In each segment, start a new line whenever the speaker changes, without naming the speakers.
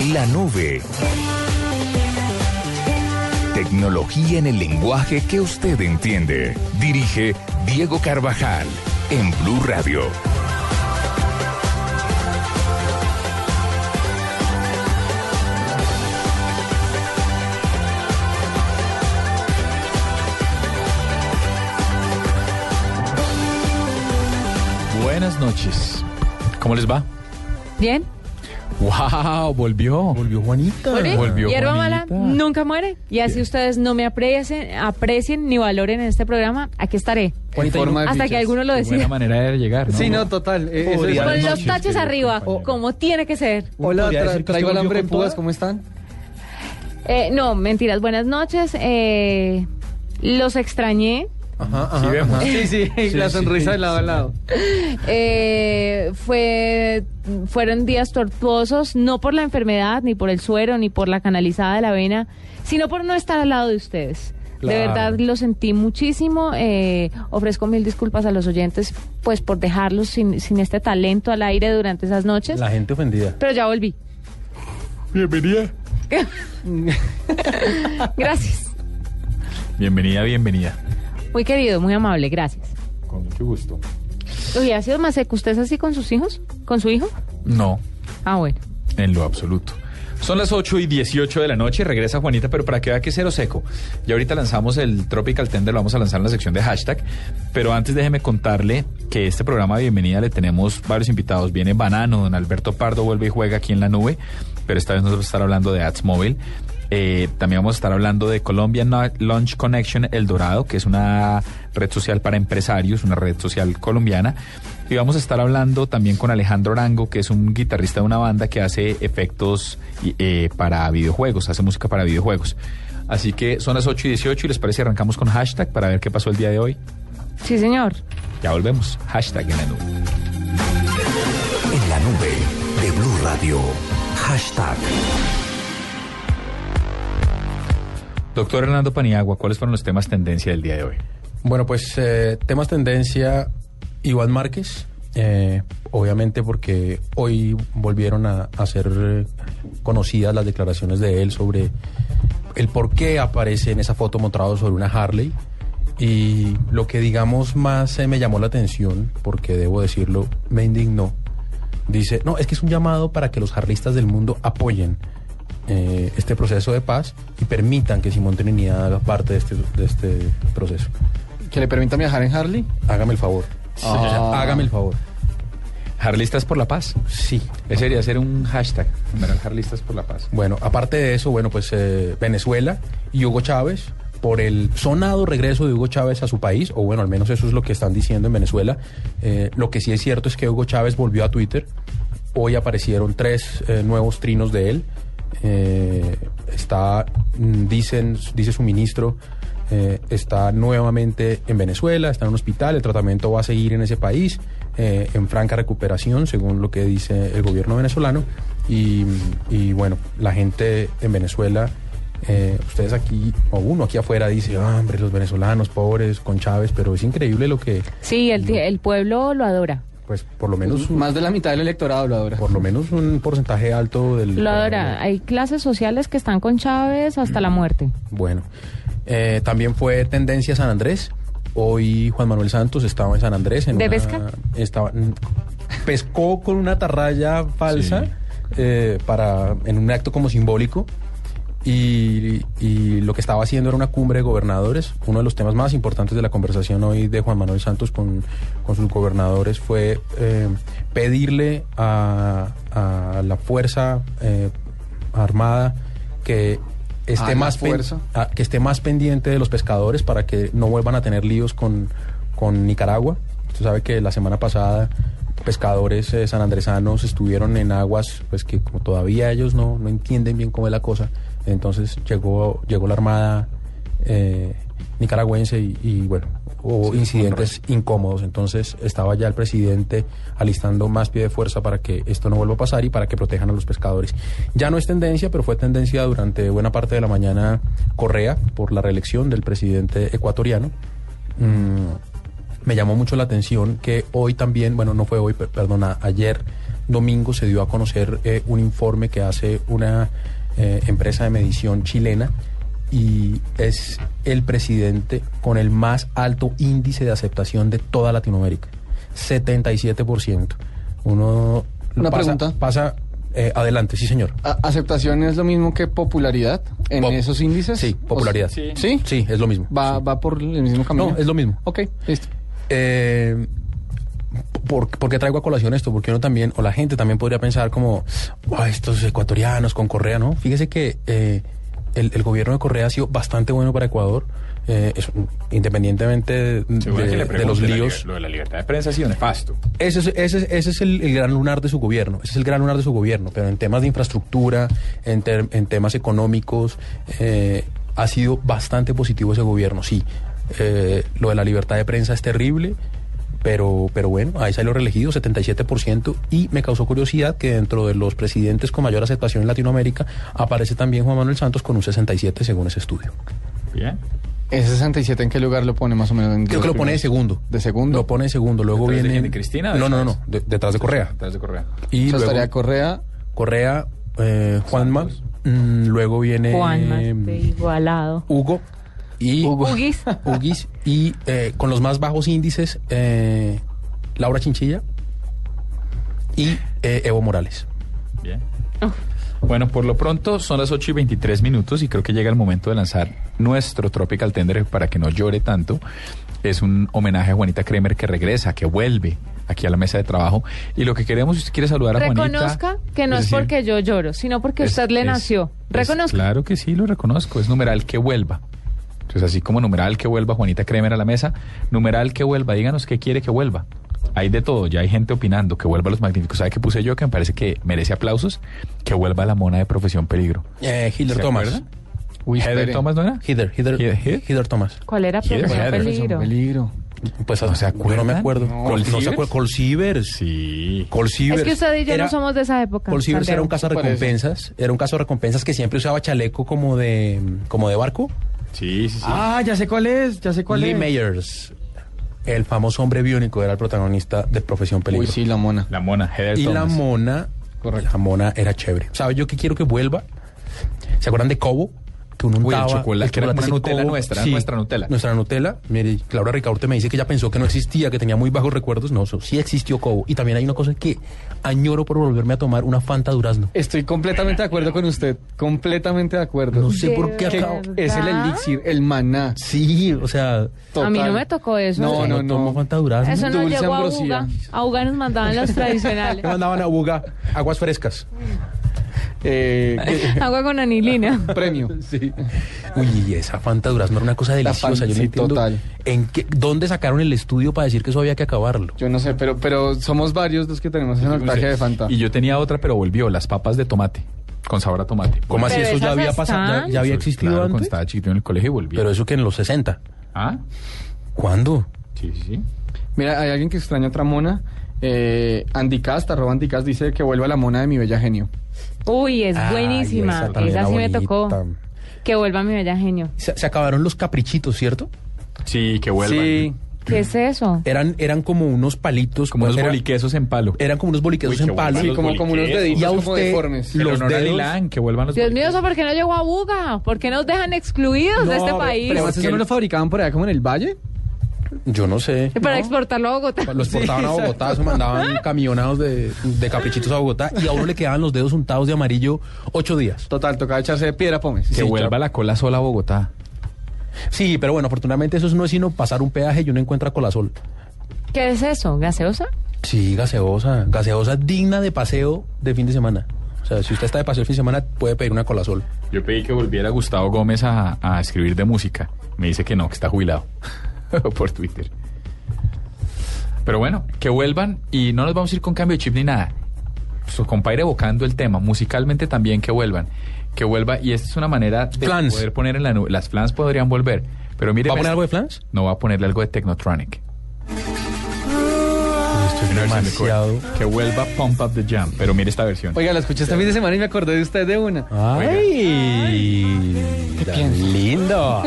La nube. Tecnología en el lenguaje que usted entiende. Dirige Diego Carvajal en Blue Radio.
Buenas noches. ¿Cómo les va?
Bien.
¡Wow! Volvió.
Volvió Juanita.
Volvió
Hierba mala nunca muere. Y así ustedes no me aprecien, aprecien ni valoren en este programa, aquí estaré.
Juanita,
forma de
Hasta que
fichas.
alguno lo
Qué buena
decida.
manera de llegar, ¿no?
Sí, no, total. eh, eso es-
Podría-
Con los
noches,
querido
arriba,
compañero.
como tiene que ser.
Hola, tra-
que
traigo en
volvió con
púas? ¿cómo están?
Eh, no, mentiras, buenas noches. Eh, los extrañé.
Ajá, ajá,
Sí vemos.
ajá.
Sí, sí, la
sí,
sonrisa
sí,
de lado a
sí.
lado.
Eh, fue, fueron días tortuosos, no por la enfermedad, ni por el suero, ni por la canalizada de la vena, sino por no estar al lado de ustedes. De verdad lo sentí muchísimo. eh, ofrezco mil disculpas a los oyentes, pues por dejarlos sin, sin este talento al aire durante esas noches.
La gente ofendida.
Pero ya volví.
Bienvenida.
Gracias.
Bienvenida, bienvenida.
Muy querido, muy amable, gracias.
Con mucho gusto.
Oye, ¿ha sido más seco? ¿Usted es así con sus hijos? ¿Con su hijo?
No,
Ah, bueno.
en lo absoluto. Son las 8 y 18 de la noche y regresa Juanita, pero para que vea que es cero seco. Y ahorita lanzamos el Tropical Tender, lo vamos a lanzar en la sección de hashtag. Pero antes déjeme contarle que este programa de bienvenida le tenemos varios invitados. Viene Banano, don Alberto Pardo vuelve y juega aquí en la nube, pero esta vez nos vamos a estar hablando de Ads Mobile. Eh, también vamos a estar hablando de Colombia Launch Connection El Dorado, que es una red social para empresarios, una red social colombiana. Y vamos a estar hablando también con Alejandro Arango, que es un guitarrista de una banda que hace efectos eh, para videojuegos, hace música para videojuegos. Así que son las 8 y 18 y les parece arrancamos con hashtag para ver qué pasó el día de hoy.
Sí, señor.
Ya volvemos. Hashtag en la nube.
En la nube de Blue Radio. Hashtag.
Doctor Hernando Paniagua, ¿cuáles fueron los temas tendencia del día de hoy?
Bueno, pues eh, temas tendencia, Iván Márquez, eh, obviamente porque hoy volvieron a, ser eh, conocidas las declaraciones de él sobre el por qué aparece en esa foto mostrado sobre una Harley. Y lo que digamos más me llamó la atención, porque debo decirlo, me indignó. Dice, no, es que es un llamado para que los harlistas del mundo apoyen eh, este proceso de paz y permitan que Simón Trinidad haga parte de este, de este proceso.
¿Que le permita viajar en Harley?
Hágame el favor.
Ah.
Hágame el favor.
Harlistas por la paz.
Sí.
Ese sería hacer un hashtag. Harlistas por la paz.
Bueno, aparte de eso, bueno, pues eh, Venezuela y Hugo Chávez, por el sonado regreso de Hugo Chávez a su país, o bueno, al menos eso es lo que están diciendo en Venezuela. Eh, lo que sí es cierto es que Hugo Chávez volvió a Twitter. Hoy aparecieron tres eh, nuevos trinos de él. Eh, está, mm, dicen, dice su ministro, eh, está nuevamente en Venezuela, está en un hospital, el tratamiento va a seguir en ese país, eh, en franca recuperación, según lo que dice el gobierno venezolano. Y, y bueno, la gente en Venezuela, eh, ustedes aquí, o uno aquí afuera dice, "Ah, hombre, los venezolanos pobres con Chávez, pero es increíble lo que,
Sí, el, el pueblo lo adora.
Pues por lo menos, un-
Más de la mitad del electorado lo adora.
por lo menos un porcentaje alto del...
Lo adora. Hay clases sociales que están con Chávez hasta la muerte.
Bueno, eh, también fue tendencia San Andrés. Hoy Juan Manuel Santos estaba en San Andrés. En
¿De
una-
pesca?
Estaba, pescó con una atarraya falsa
Sí.
eh, para, en un acto como simbólico. Y, y lo que estaba haciendo era una cumbre de gobernadores. Uno de los temas más importantes de la conversación hoy de Juan Manuel Santos con, con sus gobernadores fue eh, pedirle a, a la Fuerza eh, Armada que esté,
¿A la
más pen-
fuerza?
a- que esté más pendiente de los pescadores para que no vuelvan a tener líos con, con Nicaragua. Usted sabe que la semana pasada pescadores eh, sanandresanos estuvieron en aguas pues que como todavía ellos no, no entienden bien cómo es la cosa. Entonces llegó, llegó la Armada eh, nicaragüense y, y, bueno, hubo incidentes incómodos. Entonces estaba ya el presidente alistando más pie de fuerza para que esto no vuelva a pasar y para que protejan a los pescadores. Ya no es tendencia, pero fue tendencia durante buena parte de la mañana Correa por la reelección del presidente ecuatoriano. Mm, me llamó mucho la atención que hoy también, bueno, no fue hoy, per- perdona, ayer domingo se dio a conocer eh, un informe que hace una eh, empresa de medición chilena y es el presidente con el más alto índice de aceptación de toda Latinoamérica. 77%. Uno
Una
pasa,
pregunta.
pasa eh, adelante, sí señor.
¿Aceptación es lo mismo que popularidad en
Pop-
esos índices?
Sí, popularidad.
O- ¿Sí?
Sí, es lo mismo.
¿Va,
Sí.
¿Va por el mismo camino?
No, es lo mismo.
Ok, listo.
Eh, ¿por, por qué traigo a colación esto? Porque uno también, o la gente también podría pensar como, "Buah, estos ecuatorianos con Correa, ¿no? Fíjese que eh, el, el gobierno de Correa ha sido bastante bueno para Ecuador, eh, es- independientemente de,
le
de los
la
líos.
Lo de la libertad de prensa ha sido nefasto.
Ese es, ese, es- ese es el, el gran lunar de su gobierno, ese es el gran lunar de su gobierno, pero en temas de infraestructura, en, ter- en temas económicos, eh, ha sido bastante positivo ese gobierno, sí. Eh, lo de la libertad de prensa es terrible, pero, pero bueno, ahí salió reelegido, 77%, y me causó curiosidad que dentro de los presidentes con mayor aceptación en Latinoamérica aparece también Juan Manuel Santos con un 67 según ese estudio.
Bien.
¿Ese 67 en qué lugar lo pone más o menos? En
Creo que lo pone de segundo.
¿De segundo?
Lo pone de segundo, luego
¿Detrás de
viene...
de Cristina
No, no, no, de- detrás de Correa.
Detrás de Correa.
Y
O sea,
luego-
estaría Correa.
Correa, eh, Juanma, mm, luego viene
Juanma,
eh,
igualado.
Hugo y.
Huguis,
y eh, con los más bajos índices eh, Laura Chinchilla y eh, Evo Morales.
Bien. Bueno, por lo pronto son las 8 y 23 minutos y creo que llega el momento de lanzar nuestro Tropical Tender para que no llore tanto. Es un homenaje a Juanita Kremer que regresa, que vuelve aquí a la mesa de trabajo. Y lo que queremos, si usted quiere saludar a Juanita...
Reconozca que no es,
decir,
porque yo lloro, sino porque
es-
usted le
es-
nació.
es-
Reconozca.
claro que sí, lo reconozco. Es numeral que vuelva. Entonces, así como numeral que vuelva Juanita Kremer a la mesa, numeral que vuelva, díganos qué quiere que vuelva. Hay de todo, ya hay gente opinando que vuelva a los magníficos. ¿Sabe qué puse yo? Que me parece que merece aplausos. Que vuelva la mona de Profesión Peligro.
Eh, Hitler
¿Se
Thomas.
Uy,
¿Heather
espere.
Thomas no era?
Hitler, Hitler,
Hitler, Hitler.
Hitler Thomas.
¿Cuál era
¿Quiere
Profesión? Peligro?
Peligro.
Pues
¿No se
yo no me
acuerdan?
acuerdo.
No.
Col, no se acuerda. Colsivers.
Sí.
Colsivers.
Es que usted y yo
Era-
no somos de esa época.
Colsivers era un caso de recompensas. Era un caso de recompensas que siempre usaba chaleco como de, como de barco.
Sí, sí, sí.
Ah, ya sé cuál es, ya sé cuál
Lee
es.
Meyers, el famoso hombre biónico, era el protagonista de Profesión Peligro.
Uy, sí, la mona.
La mona, Heather
y la mona,
Correcto.
la mona era chévere. ¿Sabe yo que quiero que vuelva? ¿Se acuerdan de Cobo? Que uno
Uy, el
untaba
chocolate, que era como una Nutella
Cobo.
nuestra, nuestra Nutella.
Nuestra Nutella. Mire, Laura Ricaurte me dice que ella pensó que no existía, que tenía muy bajos recuerdos. No, eso sí existió Cobo. Y también hay una cosa que añoro por volverme a tomar una Fanta Durazno.
Estoy completamente de acuerdo con usted. Completamente de acuerdo.
No sé por qué
¿De
acabo.
Es el elixir, el maná.
Sí, o sea,
Total.
A mí no me tocó eso.
No,
¿sí?
no,
tomo
no.
Fanta Durazno.
Eso no
Dulce
llegó a
ambrosía.
Uga. A Uga nos mandaban los tradicionales.
Me mandaban a Buga aguas frescas.
Eh.
Agua con anilina.
premio.
Sí. Uy, y esa Fanta Durazno era una cosa deliciosa. Yo no
sí,
entiendo
total.
en qué, dónde sacaron el estudio para decir que eso había que acabarlo.
Yo no sé, pero, pero somos varios los que tenemos esa nostalgia de Fanta.
Y yo tenía otra, pero volvió, las papas de tomate, con sabor a tomate.
¿Cómo así eso ya había pasado? Ya, había
Eso,
existido
claro, cuando estaba chiquito en el colegio y volvió.
Pero eso que en los 60.
¿Ah?
¿Cuándo?
Sí, sí, sí.
Mira, hay alguien que extraña otra mona. Eh, Andy Cast, arroba Andy Cast, dice que vuelva la mona de mi bella genio.
Uy, es
Ay,
buenísima.
esa
Esa, sí me tocó. Que vuelva mi bella genio.
Se, se acabaron los caprichitos, ¿cierto?
Sí, que vuelvan.
Sí.
¿Qué es eso?
Eran, eran como unos palitos.
Como unos
era-
boliquesos en palo.
Eran como unos boliquesos
Uy,
en palo.
Sí, como, como unos deditos
Y a
como
usted-
deformes.
Los
honor a
dedos-
Milán, que vuelvan los
Dios mío. ¿eso por qué no llegó a Buga? ¿Por qué nos dejan excluidos de
No,
este país?
Pero además eso no lo fabricaban por allá como en el valle.
Yo no sé.
Y para exportarlo a Bogotá.
Los portaban a Bogotá, eso mandaban camionados de, de caprichitos a Bogotá y a uno le quedaban los dedos untados de amarillo ocho días.
Total, tocaba echarse de piedra pomes.
Que
Sí,
vuelva
claro.
la cola sola a Bogotá.
Sí, pero bueno, afortunadamente eso no es sino pasar un peaje y uno encuentra colasol.
¿Qué es eso? ¿Gaseosa?
Sí, gaseosa. Gaseosa digna de paseo de fin de semana. O sea, si usted está de paseo el fin de semana, puede pedir una colasol.
Yo pedí que volviera Gustavo Gómez a, a escribir de música. Me dice que no, que está jubilado. Por Twitter. Pero bueno, que vuelvan y no nos vamos a ir con cambio de chip ni nada. Su compadre evocando el tema, musicalmente también que vuelvan. Que vuelva, y esta es una manera de
Flans.
poder poner en la nube. Las flans podrían volver. Pero mire.
¿Va a poner algo de flans?
No va a ponerle algo de Technotronic.
Demasiado.
Que vuelva Pump Up the Jam. Pero mire esta versión.
Oiga, la escuché este fin de semana y me acordé de usted de una.
¡Ay!
¿Qué
tan
piensa?
lindo!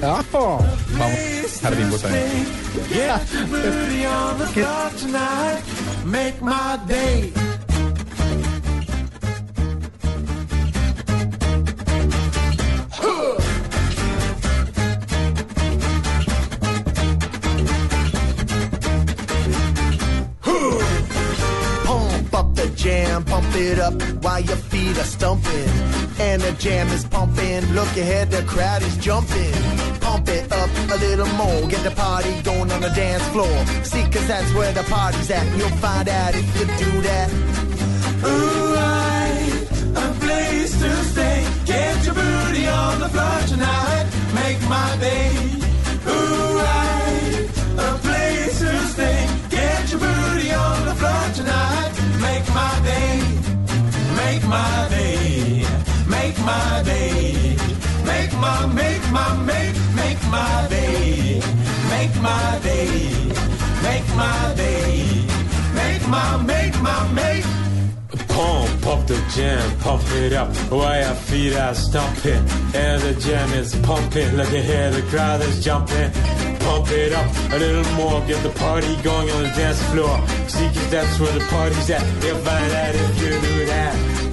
Vamos, Jardín Botánico.
With
up while your feet are stumping. And the jam is pumping. Look ahead, the crowd is jumping. Pump it up a little more. Get the party going on the dance floor. See, cause that's where the party's at. You'll find out if you do that. Ooh, I, a place to stay. Get your booty on the floor tonight. Make my day. Ooh, I, a place to stay. Get your booty on the floor tonight. My day. Make my day. Make my, make my, make, make my day. Make my day. Make my day. Make my, make my, make.
Pump up the jam, pump it up while your feet are stomping. And the jam is pumping, look ahead, the crowd is jumping. Pump it up a little more, get the party going on the dance floor. See, 'cause that's where the party's at. You'll find out if you do that.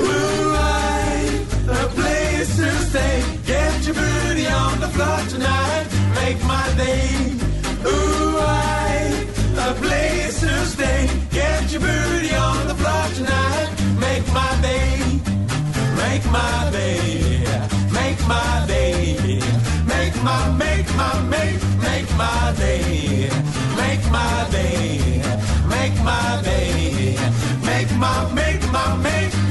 Ooh, I, a place to stay. Get your booty on the floor tonight. Make my day. Ooh, I, a place to stay. Get your booty on the floor tonight. Make my day. Make my day. Make my day. Make my, make my, make, make my day. Make my day. Make my day. Make my, make my, make.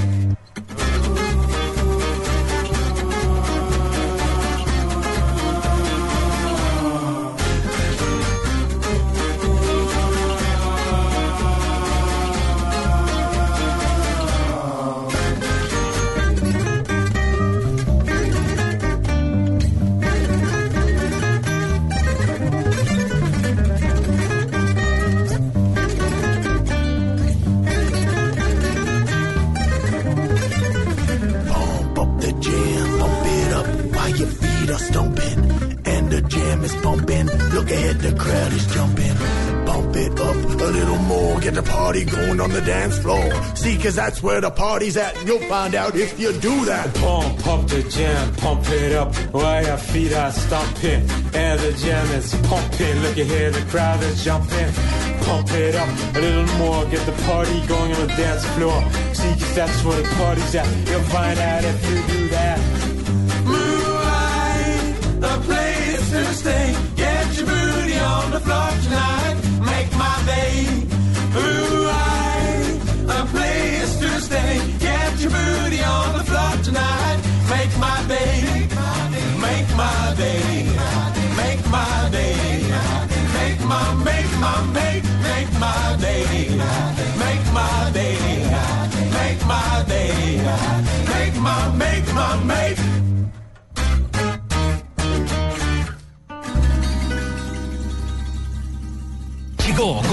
Jam is pumping. Look ahead, the crowd is jumping. Pump it up a little more, get the party going on the dance floor. See, cause that's where the party's at, and you'll find out if you do that.
Pump up the jam, pump it up while your feet are stomping. And the jam is pumping, look ahead, the crowd is jumping. Pump it up a little more, get the party going on the dance floor. See, 'cause that's where the party's at. You'll find out if you do that.
Stay. Get your booty on the floor tonight.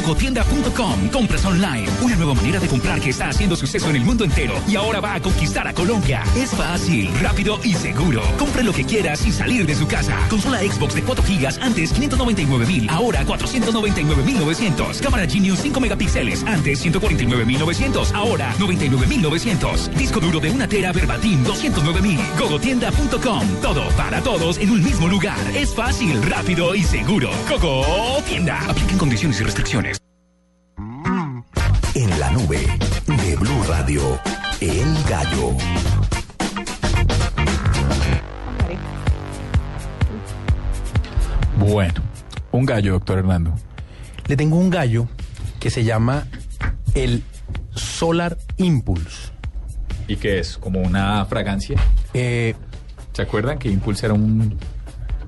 Llegó cocotienda.com, compras online, una nueva manera de comprar que está haciendo suceso en el mundo entero y ahora va a conquistar a Colombia. Es fácil, rápido y seguro. Compre lo que quieras y salir de su casa. Consola Xbox de 4 gigas antes 599 mil, ahora 499 mil 900. Cámara Genius 5 megapíxeles antes 149 mil 900, ahora 99 mil 900. Disco duro de una tera Verbatim 209 mil. Cocotienda.com, todo para todos en un mismo lugar. Es fácil, rápido y seguro. Coco Tienda. Apliquen condiciones y restricciones.
La nube de Blue Radio, El Gallo.
Bueno, un gallo, doctor Hernando.
Le tengo un gallo que se llama el Solar Impulse.
¿Y qué es? ¿Como una fragancia?
Eh,
¿Se acuerdan que Impulse era un,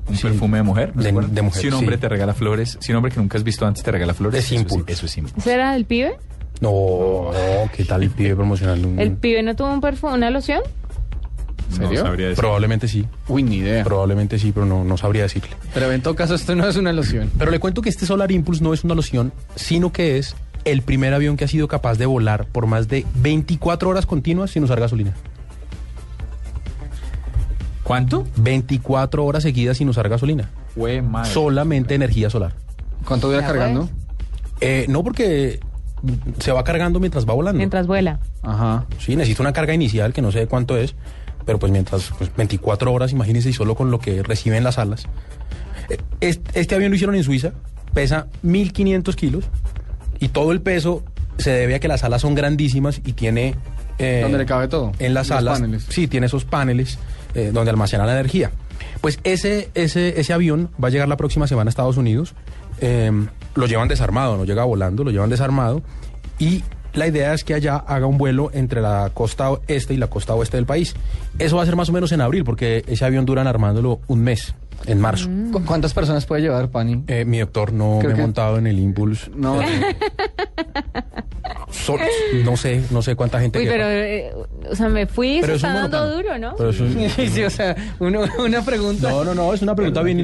un
Sí.
perfume de mujer? ¿No se
De- mujer,
Si un hombre
sí.
te regala flores, si un hombre que nunca has visto antes te regala flores,
Es
eso
Impulse.
eso es Impulse.
¿Ese era el pibe?
No, no, ¿qué tal el pibe promocionando un...
¿El pibe no tuvo un perfume, una loción?
No
¿Serio?
sabría decir.
Probablemente sí,
Uy, ni idea.
probablemente sí, pero no, no sabría decirle.
Pero en todo caso, esto no es una loción.
Pero le cuento que este Solar Impulse no es una loción, sino que es el primer avión que ha sido capaz de volar por más de 24 horas continuas sin usar gasolina.
¿Cuánto?
24 horas seguidas sin usar gasolina.
Fue madre.
Solamente energía solar.
¿Cuánto dura cargando?
pues.
Eh, no porque se va cargando mientras va volando.
Mientras vuela.
Ajá.
Sí, necesita una carga inicial que no sé cuánto es, pero pues mientras pues, 24 horas, imagínense, y solo con lo que reciben las alas. Eh, Este, este avión lo hicieron en Suiza, pesa 1500 kilos y todo el peso se debe a que las alas son grandísimas y tiene... eh,
Donde le cabe todo.
En las alas.
paneles.
Sí, tiene esos paneles eh, donde almacena la energía. Pues ese, ese, ese avión va a llegar la próxima semana a Estados Unidos. Eh, lo llevan desarmado, no llega volando, lo llevan desarmado. Y la idea es que allá haga un vuelo entre la costa este y la costa oeste del país. Eso va a ser más o menos en abril, porque ese avión duran armándolo un mes, en marzo.
¿Cu- ¿Cuántas personas puede llevar, Pani?
Eh, mi doctor no
Creo
me he
que-
montado en el Impulse.
No.
Eh, so- no sé, no sé cuánta gente.
Uy, pero, eh, o sea, me fui,
Pero
se
es un
está dando duro, ¿no?
Pero eso es-
sí, o sea, uno- una pregunta.
No, no, no, es una pregunta bien.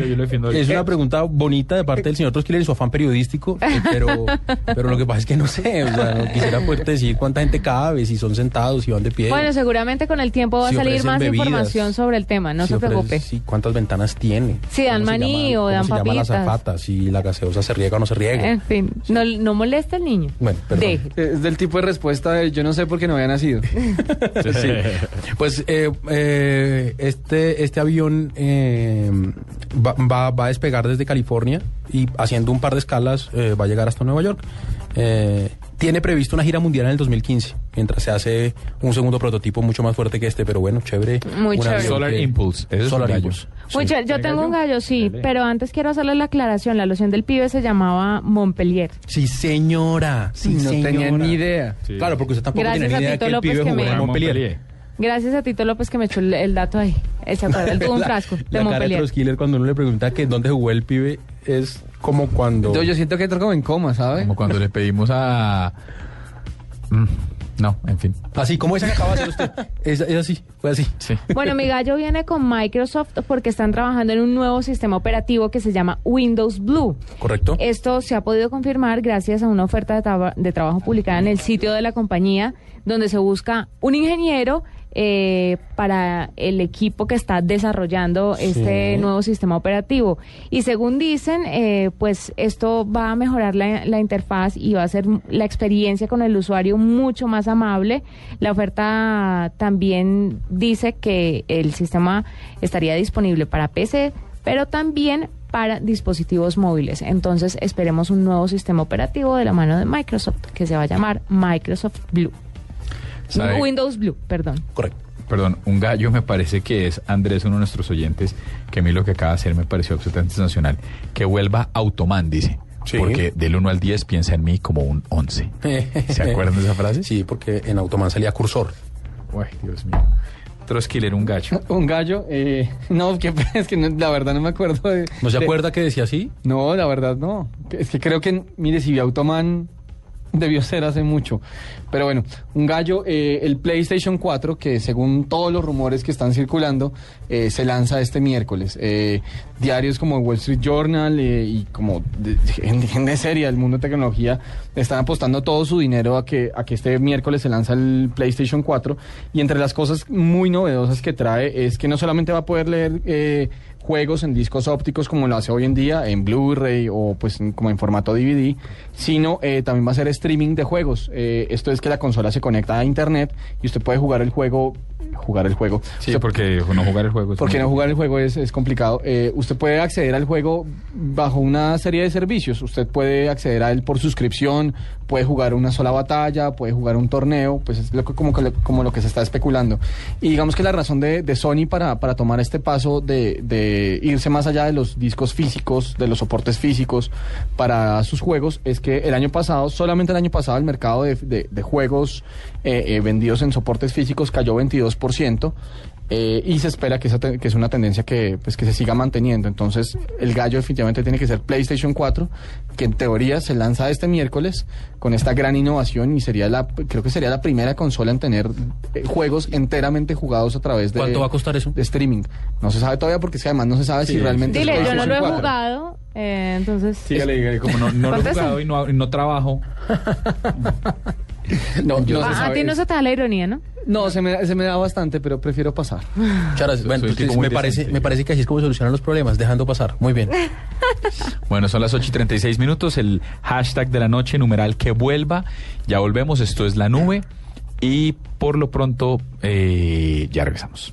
Es una pregunta bonita de parte del señor Trosquiler y su afán periodístico, eh, pero, pero lo que pasa es que no sé, o sea, no quisiera poderte decir cuánta gente cabe, si son sentados, si van de pie.
Bueno, seguramente con el tiempo va a salir más
bebidas,
información sobre el tema, no
si
se preocupe.
sí, cuántas ventanas tiene.
Si dan
¿Cómo se
maní
llama-
o dan
cómo se llaman las
papitas.
zapatas, si la gaseosa se riega o no se riega.
En fin, no, no moleste al niño.
Bueno, perdón.
Deje.
Es del tipo de respuesta de yo no sé por qué no había nacido.
Sí. Pues eh, eh, este, este avión eh, va, va- va a despegar desde California y haciendo un par de escalas eh, va a llegar hasta Nueva York. Tiene previsto una gira mundial en el 2015, mientras se hace un segundo prototipo mucho más fuerte que este, pero bueno, chévere.
Muy chévere.
avión
Solar
que-
Impulse, ese es un
Solar
gallo.
Impulse. sí.
Muy chévere. Yo
¿Tiene
tengo un
gallo?
sí, pero antes quiero hacerle la aclaración. La loción del pibe se llamaba Montpellier.
Sí, señora. Sí,
no tenía ni idea.
Sí.
Claro, porque usted tampoco
Gracias
ni idea
Tito
que el
López
pibe
que
jugó
me-
en Montpellier.
Gracias a Tito López que me echó el, el dato ahí. Él se acuerda, él tuvo un frasco de
La cara de
Montpellier.
Cuando uno le pregunta que dónde jugó el pibe es como cuando...
Yo, yo siento que entró como en coma, ¿sabe?
Como cuando le pedimos a... Mm, No, en fin.
Así como esa que acaba de hacer usted. Es, es así, fue así.
Sí.
Bueno, mi gallo viene con Microsoft porque están trabajando en un nuevo sistema operativo que se llama Windows Blue.
¿Correcto?
Esto se ha podido confirmar gracias a una oferta de, traba- de trabajo publicada en el sitio de la compañía, donde se busca un ingeniero eh, para el equipo que está desarrollando este nuevo sistema operativo. Y según dicen, eh, pues esto va a mejorar la, la interfaz y va a hacer la experiencia con el usuario mucho más amable. La oferta también dice que el sistema estaría disponible para PC, pero también para dispositivos móviles. Entonces esperemos un nuevo sistema operativo de la mano de Microsoft que se va a llamar Microsoft Blue.
¿Sabe?
Windows Blue, perdón.
Correcto.
Perdón, un gallo me parece que es Andrés, uno de nuestros oyentes, que a mí lo que acaba de hacer me pareció absolutamente sensacional. Que vuelva Automan, dice.
Sí.
Porque del 1 al 10 piensa en mí como un 11. ¿Se acuerdan de esa frase?
Sí, porque en Automan salía cursor.
Uy, Dios mío. Troskiller, un gallo.
Un gallo, eh, no, que, es que no- la verdad no me acuerdo de...
¿No se
de-
acuerda que decía así?
No, la verdad no. Es que creo que, mire, si vi Automan debió ser hace mucho. Pero bueno, un gallo, eh, el PlayStation 4, que según todos los rumores que están circulando, eh, se lanza este miércoles. Eh, diarios como Wall Street Journal eh, y como de- gente seria del mundo de tecnología están apostando todo su dinero a que, a que este miércoles se lanza el PlayStation 4. Y entre las cosas muy novedosas que trae es que no solamente va a poder leer... juegos en discos ópticos como lo hace hoy en día, en Blu-ray o pues como en formato DVD, sino eh, también va a ser streaming de juegos. Eh, esto es que la consola se conecta a internet y usted puede jugar el juego, jugar el juego.
Sí,
Usted-
porque no jugar el juego es
porque
muy-
no jugar el juego es, es complicado. Eh, usted puede acceder al juego bajo una serie de servicios. Usted puede acceder a él por suscripción, puede jugar una sola batalla, puede jugar un torneo, pues es lo que- como, como lo que se está especulando. Y digamos que la razón de, de Sony para, para tomar este paso de, de irse más allá de los discos físicos, de los soportes físicos para sus juegos, es que el año pasado, solamente el año pasado, el mercado de, de- de juegos eh, eh, vendidos en soportes físicos cayó 22%. Eh, y se espera que, esa que es una tendencia que, pues, que se siga manteniendo. Entonces, el gallo definitivamente tiene que ser PlayStation 4, que en teoría se lanza este miércoles con esta gran innovación y sería la, creo que sería la primera consola en tener eh, juegos enteramente jugados a través de,
¿Cuánto va a costar eso?
de streaming. No se sabe todavía porque es que además no se sabe si
Sí,
realmente es
Dile, yo no lo he
PlayStation 4.
jugado, eh, entonces...
Dígale, dígale, como no, no lo he jugado y no, y no trabajo.
No,
No,
no se
a ti no se te da la ironía, ¿no?
No, se me, se me da bastante, pero prefiero pasar.
Charas, bueno, pues, me, parece, me parece que así es como solucionan los problemas, dejando pasar. Muy bien.
Bueno, son las 8 y 36 minutos. El hashtag de la noche, numeral que vuelva. Ya volvemos. Esto es la nube. Y por lo pronto, eh, ya regresamos.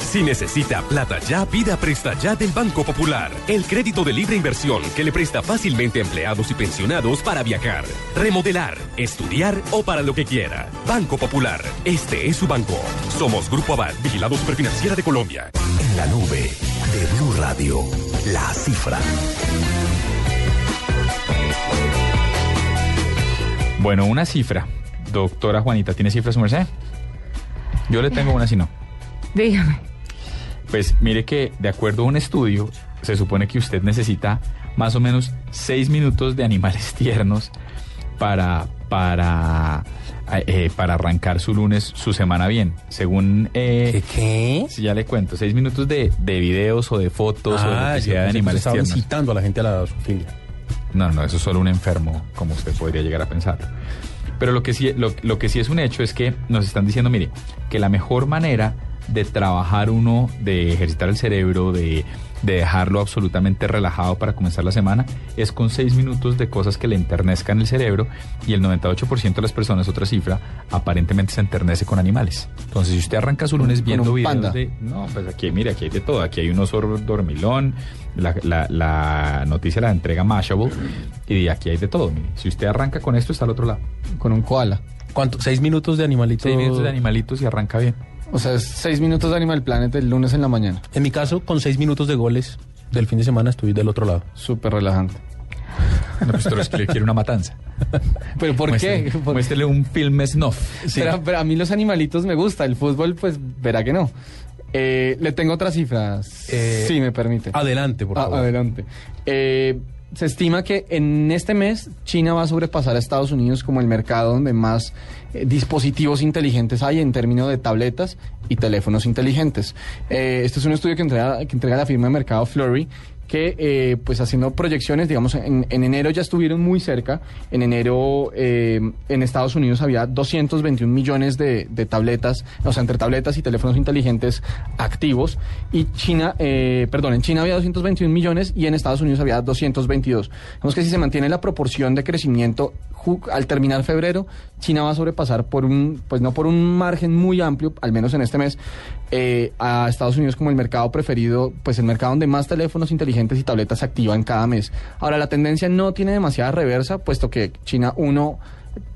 Si necesita plata ya, pida Presta Ya del Banco Popular. El crédito de libre inversión que le presta fácilmente a empleados y pensionados para viajar, remodelar, estudiar o para lo que quiera. Banco Popular. Este es su banco. Somos Grupo Aval, vigilado superfinanciera de Colombia.
En la nube de Blue Radio, la cifra.
Bueno, una cifra. Doctora Juanita, ¿tiene cifra su merced? Yo le tengo una si no.
Dígame.
Pues mire que de acuerdo a un estudio, se supone que usted necesita más o menos seis minutos de animales tiernos para, para, eh, para arrancar su lunes, su semana bien. Según... Eh,
¿Qué?
sí, ya le cuento, seis minutos de, de videos o de fotos o de
Ah,
publicidad
yo
de animales
estaban
tiernos.
incitando a la gente a la zoofilia.
No, no, eso es solo un enfermo, como usted podría llegar a pensar. Pero lo que sí, lo, lo que sí es un hecho es que nos están diciendo, mire, que la mejor manera de trabajar uno, de ejercitar el cerebro, de, de dejarlo absolutamente relajado para comenzar la semana, es con seis minutos de cosas que le enternezcan el cerebro y el 98% de las personas, otra cifra, aparentemente se enternece con animales. Entonces, si usted arranca su lunes viendo videos
panda.
de... No, pues aquí, mire, aquí hay de todo. Aquí hay un oso dormilón, la, la- la noticia la entrega Mashable y aquí hay de todo. Mire. Si usted arranca con esto, está al otro lado.
Con un koala.
¿Cuánto? ¿Seis minutos de animalitos?
Seis minutos de animalitos y arranca bien.
O sea, es seis minutos de Animal Planet el lunes en la mañana.
En mi caso, con seis minutos de goles del fin de semana estoy del otro lado.
Súper relajante.
Bueno, pues pero es que le quiere una matanza.
¿Pero por qué? Por-
Muéstrele un film snuff.
Pero, pero a mí los animalitos me gusta. El fútbol, pues, verá que no. Eh, le tengo otras cifras.
Eh,
si me permite.
Adelante, por
Ah,
favor.
adelante. Eh, se estima que en este mes China va a sobrepasar a Estados Unidos como el mercado donde más eh, dispositivos inteligentes hay en términos de tabletas y teléfonos inteligentes. Eh, este es un estudio que entrega, que entrega la firma de mercado Flurry que eh, pues haciendo proyecciones, digamos, en, en enero ya estuvieron muy cerca. En enero eh, en Estados Unidos había 221 millones de, de tabletas, o sea, entre tabletas y teléfonos inteligentes activos. Y China, eh, perdón, en China había 221 millones y en Estados Unidos había 222. Vemos que si se mantiene la proporción de crecimiento al terminar febrero, China va a sobrepasar por un, pues no por un margen muy amplio, al menos en este mes, eh, a Estados Unidos como el mercado preferido, pues el mercado donde más teléfonos inteligentes y tabletas se activan cada mes. Ahora, la tendencia no tiene demasiada reversa, puesto que China, uno,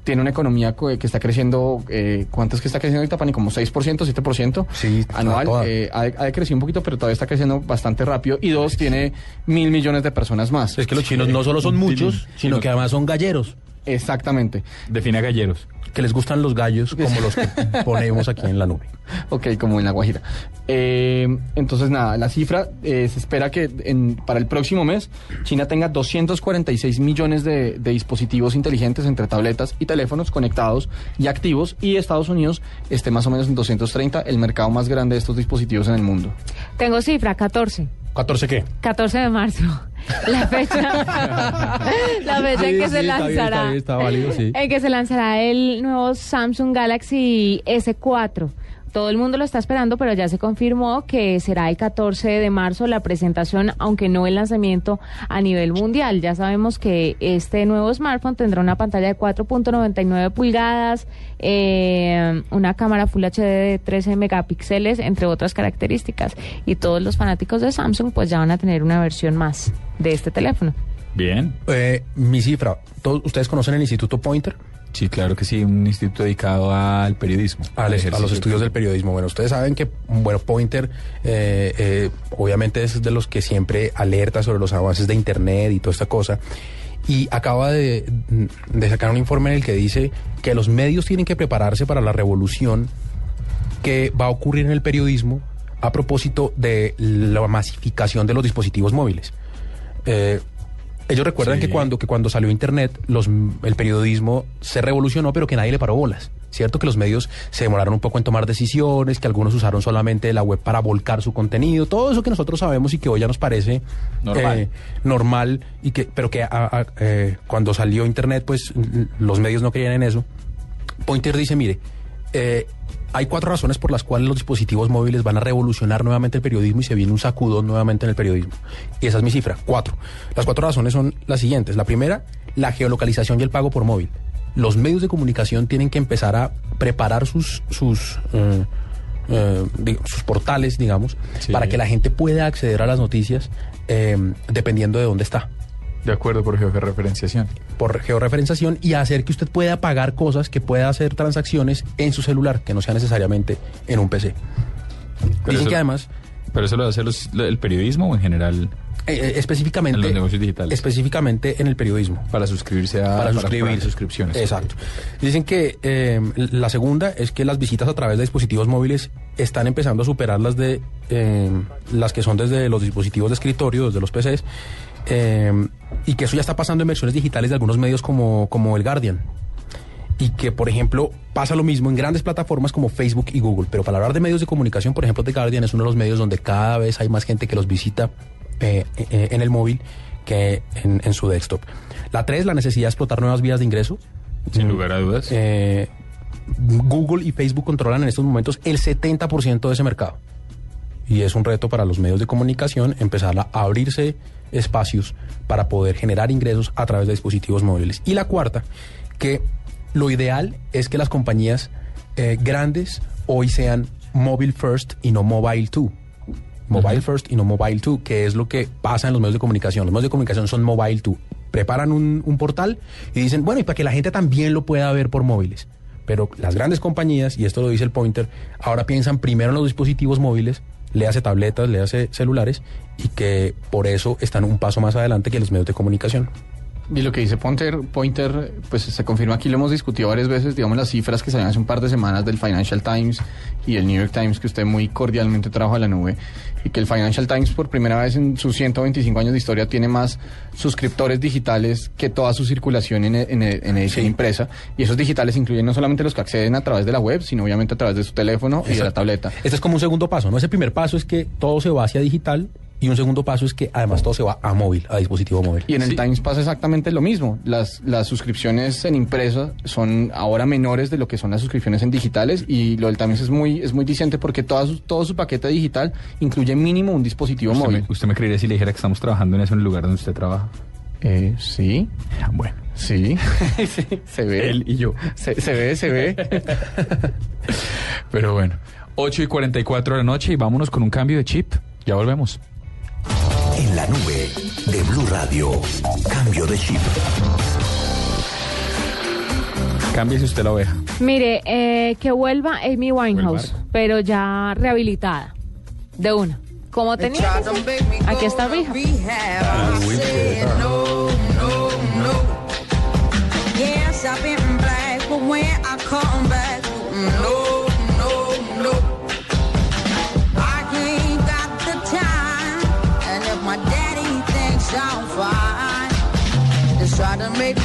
tiene una economía co- que está creciendo, eh, ¿cuánto es que está creciendo ahorita, Pani? ¿Como 6%, 7%?
Sí,
anual. eh, ha decrecido un poquito, pero todavía está creciendo bastante rápido. Y dos, tiene mil millones de personas más.
Es que los chinos no solo son muchos, sino que además son galleros,
Exactamente.
Define a galleros.
que les gustan los gallos como los que ponemos aquí en la nube.
Ok, como en La Guajira. Eh, entonces, nada, la cifra eh, se espera que en- para el próximo mes China tenga 246 millones de, de dispositivos inteligentes entre tabletas y teléfonos conectados y activos y Estados Unidos esté más o menos en 230, el mercado más grande de estos dispositivos en el mundo.
Tengo cifra, 14.
¿14 qué?
14 de marzo. La fecha, la fecha en
Sí,
que
sí,
se
bien,
lanzará.
bien, está válido, sí.
En que se lanzará el nuevo Samsung Galaxy S4. Todo el mundo lo está esperando, pero ya se confirmó que será el 14 de marzo la presentación, aunque no el lanzamiento a nivel mundial. Ya sabemos que este nuevo smartphone tendrá una pantalla de 4.99 pulgadas, eh, una cámara Full HD de 13 megapíxeles, entre otras características. Y todos los fanáticos de Samsung pues ya van a tener una versión más de este teléfono.
Bien.
Eh, mi cifra, ¿todos, ¿ustedes conocen el Instituto Pointer?
Sí, claro que sí, un instituto dedicado al periodismo.
a,
al
los estudios del periodismo. Bueno, ustedes saben que, bueno, Pointer eh, eh, obviamente es de los que siempre alerta sobre los avances de Internet y toda esta cosa. Y acaba de, de sacar un informe en el que dice que los medios tienen que prepararse para la revolución que va a ocurrir en el periodismo a propósito de la masificación de los dispositivos móviles. Eh, ellos recuerdan
Sí.
que cuando que cuando salió Internet, los, el periodismo se revolucionó, pero que nadie le paró bolas. Cierto que los medios se demoraron un poco en tomar decisiones, que algunos usaron solamente la web para volcar su contenido, todo eso que nosotros sabemos y que hoy ya nos parece
Normal.
eh, normal y que, pero que a- a- eh, cuando salió Internet, pues los medios no creían en eso. Pointer dice, mire, eh, hay cuatro razones por las cuales los dispositivos móviles van a revolucionar nuevamente el periodismo y se viene un sacudón nuevamente en el periodismo. Y esa es mi cifra, cuatro. Las cuatro razones son las siguientes. La primera, la geolocalización y el pago por móvil. Los medios de comunicación tienen que empezar a preparar sus, sus, eh, eh, sus portales, digamos,
Sí.
para que la gente pueda acceder a las noticias eh, dependiendo de dónde está
De acuerdo, por georreferenciación.
por georreferenciación y hacer que usted pueda pagar cosas, que pueda hacer transacciones en su celular, que no sea necesariamente en un PC.
Pero
Dicen
eso-
que además,
¿Pero eso lo hace los- el periodismo o en general
eh, eh, específicamente,
en los negocios digitales?
específicamente en el periodismo.
para suscribirse a
Para suscribir.
suscripciones.
Exacto. Dicen que eh, la segunda es que las visitas a través de dispositivos móviles están empezando a superar las de eh, las que son desde los dispositivos de escritorio, desde los PCs, eh, y que eso ya está pasando en versiones digitales de algunos medios como, como el Guardian. Y que, por ejemplo, pasa lo mismo en grandes plataformas como Facebook y Google. Pero para hablar de medios de comunicación, por ejemplo, The Guardian es uno de los medios donde cada vez hay más gente que los visita eh, eh, en el móvil que en, en su desktop. La tres, la necesidad de explotar nuevas vías de ingreso.
Sin lugar a dudas.
Eh, Google y Facebook controlan en estos momentos el 70% de ese mercado. Y es un reto para los medios de comunicación empezar a abrirse espacios para poder generar ingresos a través de dispositivos móviles. Y la cuarta, que lo ideal es que las compañías eh, grandes hoy sean mobile first y no mobile too. Mobile first y no mobile too, que es lo que pasa en los medios de comunicación. Los medios de comunicación son mobile too. Preparan un, un portal y dicen, bueno, y para que la gente también lo pueda ver por móviles. Pero las grandes compañías, y esto lo dice el pointer, ahora piensan primero en los dispositivos móviles, le hace tabletas, le hace celulares, y que por eso están un paso más adelante que los medios de comunicación.
Y lo que dice Pointer, Pointer, pues se confirma aquí, lo hemos discutido varias veces, digamos las cifras que salieron hace un par de semanas del Financial Times y el New York Times, que usted muy cordialmente trajo a la nube, que el Financial Times por primera vez en sus 125 años de historia tiene más suscriptores digitales que toda su circulación en, en, en edición impresa, y esos digitales incluyen no solamente los que acceden a través de la web, sino obviamente a través de su teléfono y de la tableta.
Este es como un segundo paso, ¿no? Ese primer paso es que todo se va hacia digital, y un segundo paso es que además todo se va a móvil, a dispositivo móvil.
Y en el
Sí.
Times pasa exactamente lo mismo. Las, las suscripciones en impresa son ahora menores de lo que son las suscripciones en digitales y lo del Times es muy, es muy diciente porque toda su- todo su paquete digital incluye mínimo un dispositivo
¿Usted
móvil.
me, usted me creería si le dijera que estamos trabajando en eso en el lugar donde usted trabaja?
Eh, sí,
Bueno.
sí, Sí, se ve.
Él y yo.
Se, se ve, se ve.
Pero bueno. 8 y 44 de la noche y vámonos con un cambio de chip. Ya volvemos.
En la nube de Blue Radio. Cambio de chip.
Cámbiese usted la oveja.
Mire, eh, que vuelva Amy Winehouse, pero ya rehabilitada. De una. Como tenía. que ser. Aquí está Rija.
Yes, I've try to make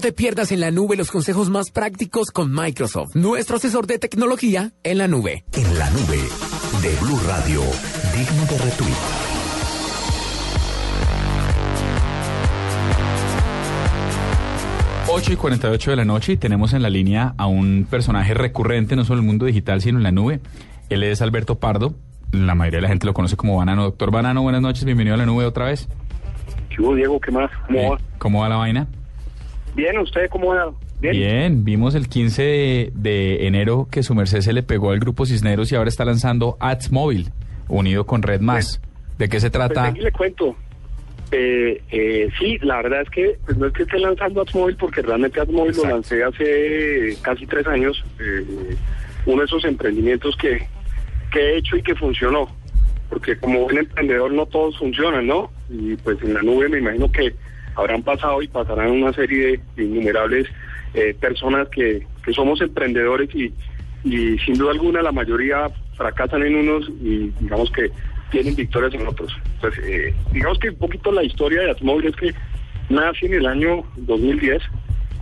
No te pierdas en la nube los consejos más prácticos con Microsoft, nuestro asesor de tecnología en la nube.
En la nube de Blue Radio, digno de retweet.
8 y 48 de la noche y tenemos en la línea a un personaje recurrente no solo en el mundo digital sino en la nube. Él es Alberto Pardo, la mayoría de la gente lo conoce como Banano. Doctor Banano, buenas noches, bienvenido a la nube otra vez.
¿Qué hubo, Diego? ¿Qué más? ¿Cómo
Eh,
va?
¿Cómo va la vaina?
Bien, ¿usted cómo va? Bien.
Bien, vimos el 15 de, de enero que su merced se le pegó al grupo Cisneros y ahora está lanzando Ads Móvil, unido con Red Más. ¿De qué se
Pues
trata?
aquí le cuento. Eh, eh, sí, la verdad es que pues no es que esté lanzando AdMóvil porque realmente AdMóvil lo lancé hace casi tres años. eh, uno de esos emprendimientos que, que he hecho y que funcionó. Porque como buen emprendedor no todos funcionan, ¿no? Y pues en la nube me imagino que habrán pasado y pasarán una serie de innumerables eh, personas que, que somos emprendedores y, y sin duda alguna la mayoría fracasan en unos y digamos que tienen victorias en otros. Pues eh, digamos que un poquito la historia de Atmóvil es que nace en el año 2010.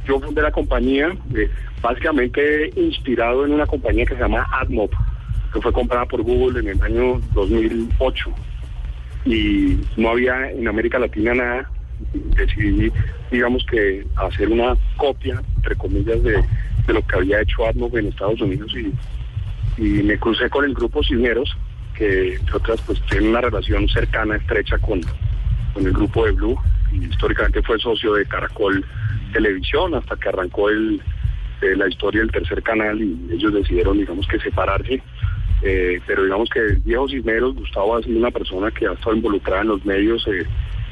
Yo fundé la compañía eh, básicamente inspirado en una compañía que se llama AdMob, que fue comprada por Google en el año 2008 y no había en América Latina nada. Decidí, digamos que, hacer una copia, entre comillas, de, de lo que había hecho AdMob en Estados Unidos y, y me crucé con el grupo Cisneros, que entre otras pues tiene una relación cercana, estrecha con, con el grupo de Blue y históricamente fue socio de Caracol Televisión hasta que arrancó el, eh, la historia del tercer canal y ellos decidieron digamos que separarse. Eh, pero digamos que el viejo Cisneros, Gustavo ha sido una persona que ha estado involucrada en los medios eh,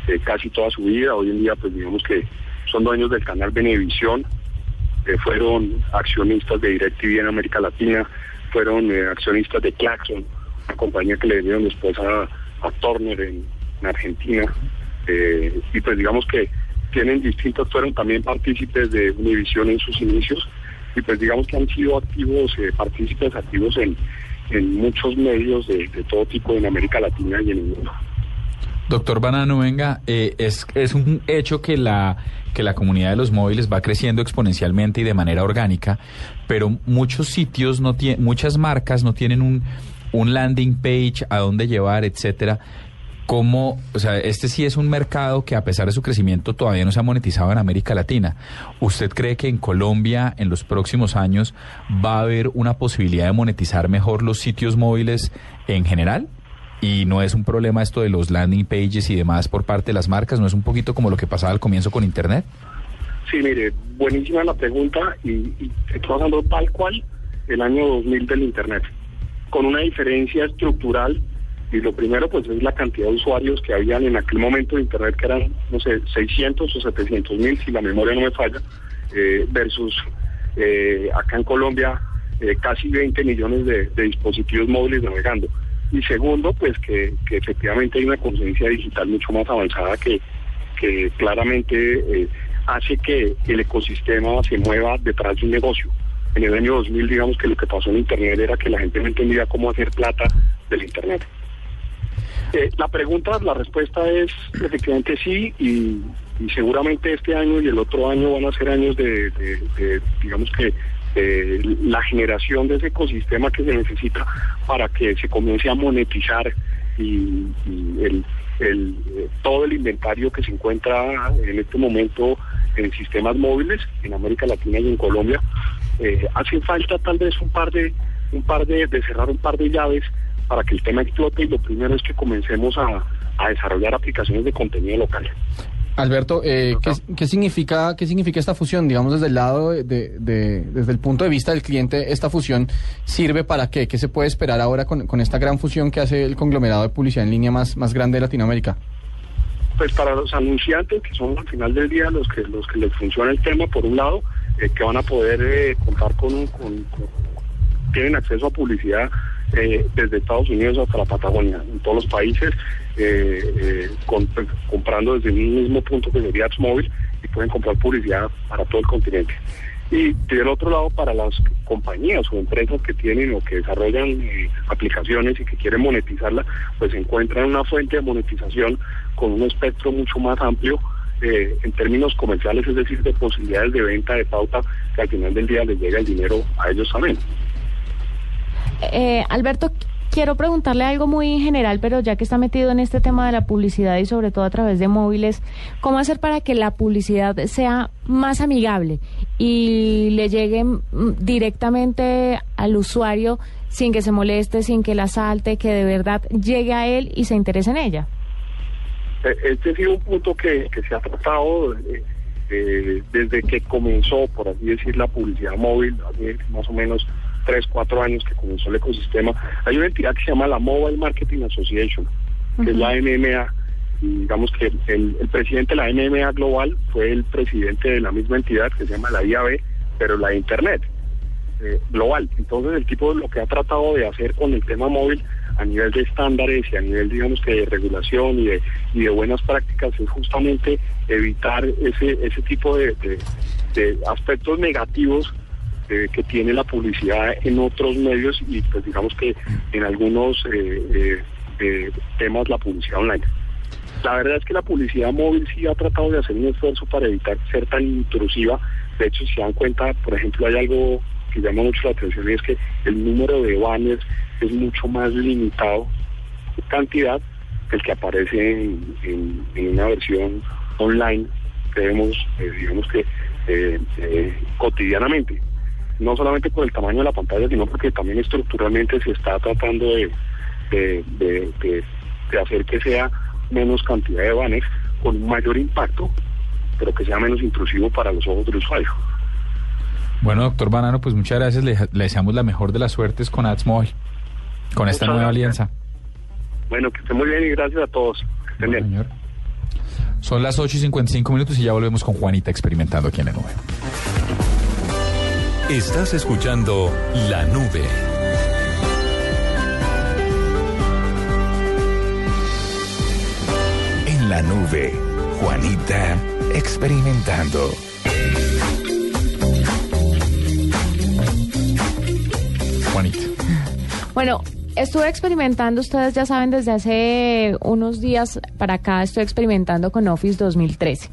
eh, casi toda su vida, hoy en día pues digamos que son dueños del canal Benevisión, eh, fueron accionistas de DirecTV en América Latina, fueron eh, accionistas de Claxon, una compañía que le dieron después a, a Turner en, en Argentina, eh, y pues digamos que tienen distintos, fueron también partícipes de Univision en sus inicios, y pues digamos que han sido activos, partícipes activos en, en muchos medios de, de todo tipo en América Latina y en el mundo.
Doctor Banano, venga, eh, es, es un hecho que la, que la comunidad de los móviles va creciendo exponencialmente y de manera orgánica, pero muchos sitios, no tienen, muchas marcas no tienen un, un landing page a dónde llevar, etcétera. ¿Cómo, o sea, este sí es un mercado que a pesar de su crecimiento todavía no se ha monetizado en América Latina. ¿Usted cree que en Colombia en los próximos años va a haber una posibilidad de monetizar mejor los sitios móviles en general? Y no es un problema esto de los landing pages y demás por parte de las marcas, no es un poquito como lo que pasaba al comienzo con Internet.
Sí, mire, buenísima la pregunta y, y estoy hablando tal cual el año 2000 del Internet, con una diferencia estructural y lo primero pues es la cantidad de usuarios que habían en aquel momento de Internet que eran, no sé, 600 o 700 mil, si la memoria no me falla, eh, versus eh, acá en Colombia eh, casi 20 millones de, de dispositivos móviles navegando. Y segundo, pues que, que efectivamente hay una conciencia digital mucho más avanzada que, que claramente eh, hace que el ecosistema se mueva detrás de un negocio. En el año 2000, digamos que lo que pasó en Internet era que la gente no entendía cómo hacer plata del Internet. Eh, la pregunta, la respuesta es efectivamente sí y, seguramente este año y el otro año van a ser años de, digamos que, eh, la generación de ese ecosistema que se necesita para que se comience a monetizar y, todo el inventario que se encuentra en este momento en sistemas móviles en América Latina y en Colombia. Eh, hace falta tal vez un par de un par de, de cerrar un par de llaves para que el tema explote y lo primero es que comencemos a desarrollar aplicaciones de contenido local.
Alberto, eh, ¿qué, qué significa qué significa esta fusión? Digamos desde el lado de, de- de- desde el punto de vista del cliente, esta fusión sirve para qué? ¿Qué se puede esperar ahora con, con esta gran fusión que hace el conglomerado de publicidad en línea más más grande de Latinoamérica?
Pues para los anunciantes, que son al final del día los que los que les funciona el tema, por un lado, eh, que van a poder eh, contar con, un- con- con- tienen acceso a publicidad eh, desde Estados Unidos hasta la Patagonia, en todos los países, eh, eh, pues, comprando desde un mismo punto que sería móvil y pueden comprar publicidad para todo el continente. Y del otro lado, para las compañías o empresas que tienen o que desarrollan eh, aplicaciones y que quieren monetizarla, pues encuentran una fuente de monetización con un espectro mucho más amplio en términos comerciales, es decir, de posibilidades de venta, de pauta, que al final del día les llega el dinero a ellos también.
Eh, Alberto, quiero preguntarle algo muy general, pero ya que está metido en este tema de la publicidad y sobre todo a través de móviles, ¿cómo hacer para que la publicidad sea más amigable y le llegue mm, directamente al usuario sin que se moleste, sin que la salte, que de verdad llegue a él y se interese en ella?
Eh, Este ha sido un punto que, se ha tratado eh, eh, desde que comenzó, por así decir, la publicidad móvil, más o menos tres, cuatro años que comenzó el ecosistema. Hay una entidad que se llama la Mobile Marketing Association, que es la MMA. Y digamos que el, el presidente de la MMA Global fue el presidente de la misma entidad que se llama la IAB, pero la de Internet eh, global. Entonces el tipo de lo que ha tratado de hacer con el tema móvil a nivel de estándares y a nivel digamos que de regulación y de, y de buenas prácticas es justamente evitar ese ese tipo de, de- de aspectos negativos eh, que tiene la publicidad en otros medios y pues digamos que en algunos eh, eh, eh, temas la publicidad online. La verdad es que la publicidad móvil sí ha tratado de hacer un esfuerzo para evitar ser tan intrusiva. De hecho, si se dan cuenta, por ejemplo, hay algo que llama mucho la atención y es que el número de banners es mucho más limitado en cantidad que el que aparece en, una versión online que vemos, eh, digamos que eh, cotidianamente. No solamente por el tamaño de la pantalla, sino porque también estructuralmente se está tratando de, de, de- de- de hacer que sea menos cantidad de banners con un mayor impacto, pero que sea menos intrusivo para los ojos del usuario.
Bueno, doctor Banano, pues muchas gracias. Le, le deseamos la mejor de las suertes con AdsMobile, con esta
Muchas
nueva
gracias.
alianza.
Bueno, que estén muy bien y gracias a todos. Que estén bien.
Señor. Son las 8 y 55 minutos y ya volvemos con Juanita experimentando aquí en la nube.
Estás escuchando La Nube.
En la nube, Juanita experimentando.
Juanita.
Bueno, estuve experimentando, ustedes ya saben, desde hace unos días para acá estoy experimentando con Office 2013.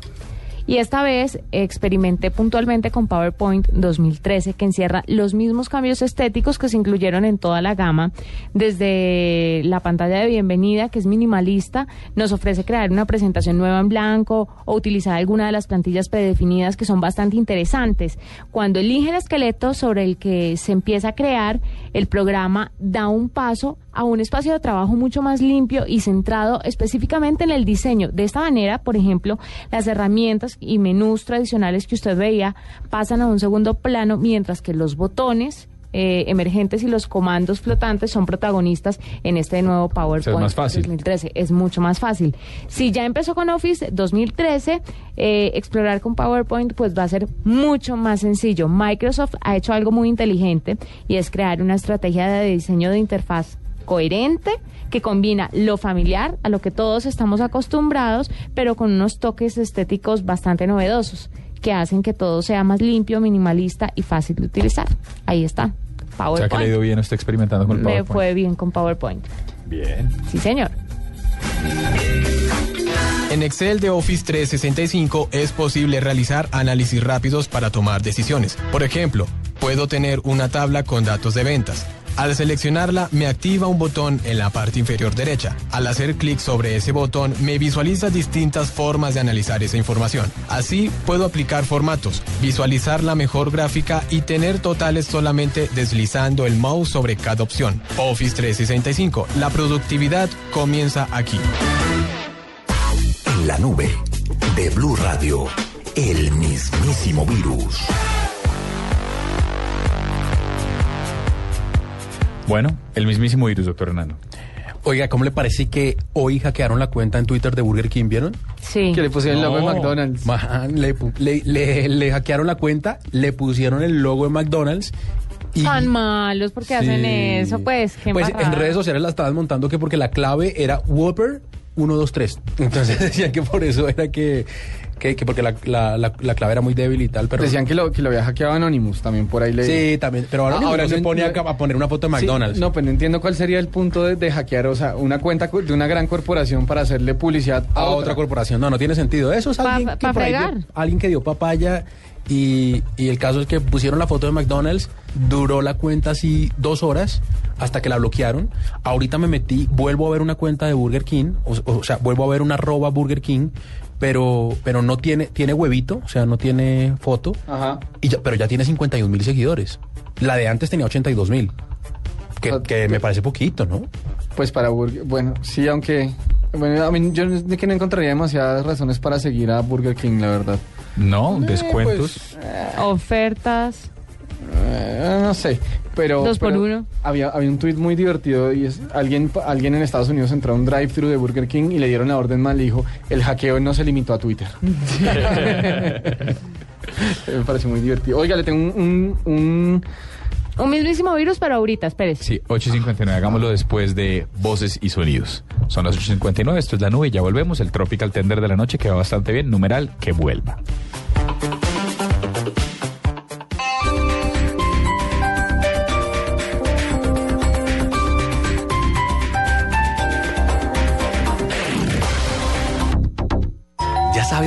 Y esta vez experimenté puntualmente con PowerPoint 2013, que encierra los mismos cambios estéticos que se incluyeron en toda la gama, desde la pantalla de bienvenida, que es minimalista, nos ofrece crear una presentación nueva en blanco o utilizar alguna de las plantillas predefinidas que son bastante interesantes. Cuando elige el esqueleto sobre el que se empieza a crear, el programa da un paso a un espacio de trabajo mucho más limpio y centrado específicamente en el diseño. De esta manera, por ejemplo, las herramientas y menús tradicionales que usted veía pasan a un segundo plano, mientras que los botones eh, emergentes y los comandos flotantes son protagonistas en este nuevo PowerPoint
más fácil.
2013. Es mucho más fácil. Si ya empezó con Office 2013, eh, explorar con PowerPoint pues va a ser mucho más sencillo. Microsoft ha hecho algo muy inteligente y es crear una estrategia de diseño de interfaz coherente que combina lo familiar a lo que todos estamos acostumbrados, pero con unos toques estéticos bastante novedosos que hacen que todo sea más limpio, minimalista y fácil de utilizar. Ahí está.
O sea que le ha
PowerPoint.
ido bien, está experimentando con el
Me
PowerPoint.
fue bien con PowerPoint.
Bien.
Sí, señor.
En Excel de Office 365 es posible realizar análisis rápidos para tomar decisiones. Por ejemplo, puedo tener una tabla con datos de ventas. Al seleccionarla, me activa un botón en la parte inferior derecha. Al hacer clic sobre ese botón, me visualiza distintas formas de analizar esa información. Así, puedo aplicar formatos, visualizar la mejor gráfica y tener totales solamente deslizando el mouse sobre cada opción. Office 365, la productividad comienza aquí.
En la nube de Blue Radio, el mismísimo virus.
Bueno, el mismísimo virus, doctor Hernando.
Oiga, ¿cómo le parece que hoy hackearon la cuenta en Twitter de Burger King, vieron?
Sí.
Que le pusieron el logo de. McDonald's.
Man, le, pu- le- le- le hackearon la cuenta, le pusieron el logo de McDonald's y...
Tan malos porque hacen eso, pues. qué
Pues en redes sociales la estaban montando que porque la clave era Whopper 123. Entonces decían que por eso era que, que, que porque la, la, la, la clave era muy débil y tal, pero...
Decían que lo, que lo había hackeado Anonymous, también por ahí le...
Sí, también, pero ahora,
Ah,
no se pone a,
entiendo-
a poner una foto de
Sí,
McDonald's.
no, pero no entiendo cuál sería el punto de, de hackear, o sea, una cuenta de una gran corporación para hacerle publicidad a,
a otra corporación. No, no tiene sentido. Eso es alguien,
pa
que por ahí
fregar.
dio- alguien que dio papaya y, y el caso es que pusieron la foto de McDonald's, duró la cuenta así dos horas hasta que la bloquearon. Ahorita me metí, vuelvo a ver una cuenta de Burger King, o, o sea, vuelvo a ver una arroba Burger King, pero, pero no tiene, tiene huevito, o sea, no tiene foto,
Ajá.
y ya- pero ya tiene 51 mil seguidores. La de antes tenía 82 mil, que, que me parece poquito, ¿no?
Pues para Burger... Bueno, sí, aunque... Bueno, a mí yo de que no encontraría demasiadas razones para seguir a Burger King, la verdad.
No, descuentos.
Ofertas.
Eh, no sé, pero...
Dos por
pero
uno.
Había, había un tuit muy divertido y es alguien, alguien en Estados Unidos entró a un drive-thru de Burger King y le dieron la orden mal y dijo, el hackeo no se limitó a Twitter. Me pareció muy divertido. Oiga, le tengo un... un, un-
Un mismísimo virus, pero ahorita, espérese.
Sí, 8.59, hagámoslo después de voces y sonidos. Son las 8.59, esto es la nube, ya volvemos, el Tropical Tender de la noche que va bastante bien, numeral, que vuelva.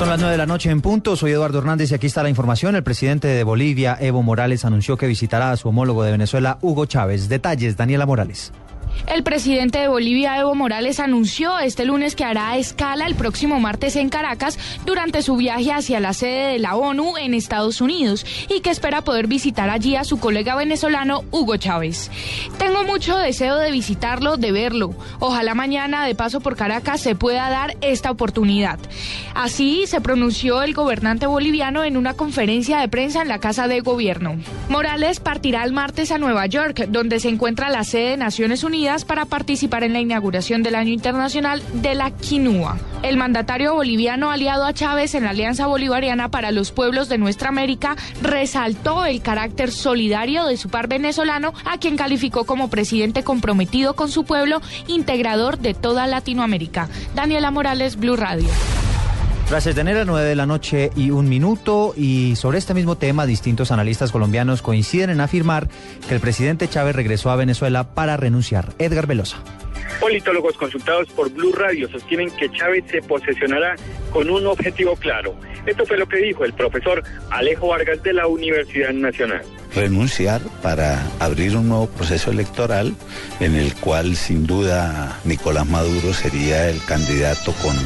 Son las 9 de la noche en punto. Soy Eduardo Hernández y aquí está la información. El presidente de Bolivia, Evo Morales, anunció que visitará a su homólogo de Venezuela, Hugo Chávez. Detalles, Daniela Morales.
El presidente de Bolivia, Evo Morales, anunció este lunes que hará escala el próximo martes en Caracas durante su viaje hacia la sede de la ONU en Estados Unidos y que espera poder visitar allí a su colega venezolano, Hugo Chávez. Tengo mucho deseo de visitarlo, de verlo. Ojalá mañana, de paso por Caracas, se pueda dar esta oportunidad. Así se pronunció el gobernante boliviano en una conferencia de prensa en la Casa de Gobierno. Morales partirá el martes a Nueva York, donde se encuentra la sede de Naciones Unidas para participar en la inauguración del Año Internacional de la Quinúa. El mandatario boliviano aliado a Chávez en la Alianza Bolivariana para los Pueblos de Nuestra América resaltó el carácter solidario de su par venezolano, a quien calificó como presidente comprometido con su pueblo, integrador de toda Latinoamérica. Daniela Morales, Blue Radio.
Gracias, Daniela. 9 de la noche y un minuto. Y sobre este mismo tema, distintos analistas colombianos coinciden en afirmar que el presidente Chávez regresó a Venezuela para renunciar. Edgar Velosa.
Politólogos consultados por Blue Radio sostienen que Chávez se posesionará con un objetivo claro. Esto fue lo que dijo el profesor Alejo Vargas de la Universidad Nacional.
renunciar para abrir un nuevo proceso electoral en el cual sin duda Nicolás Maduro sería el candidato con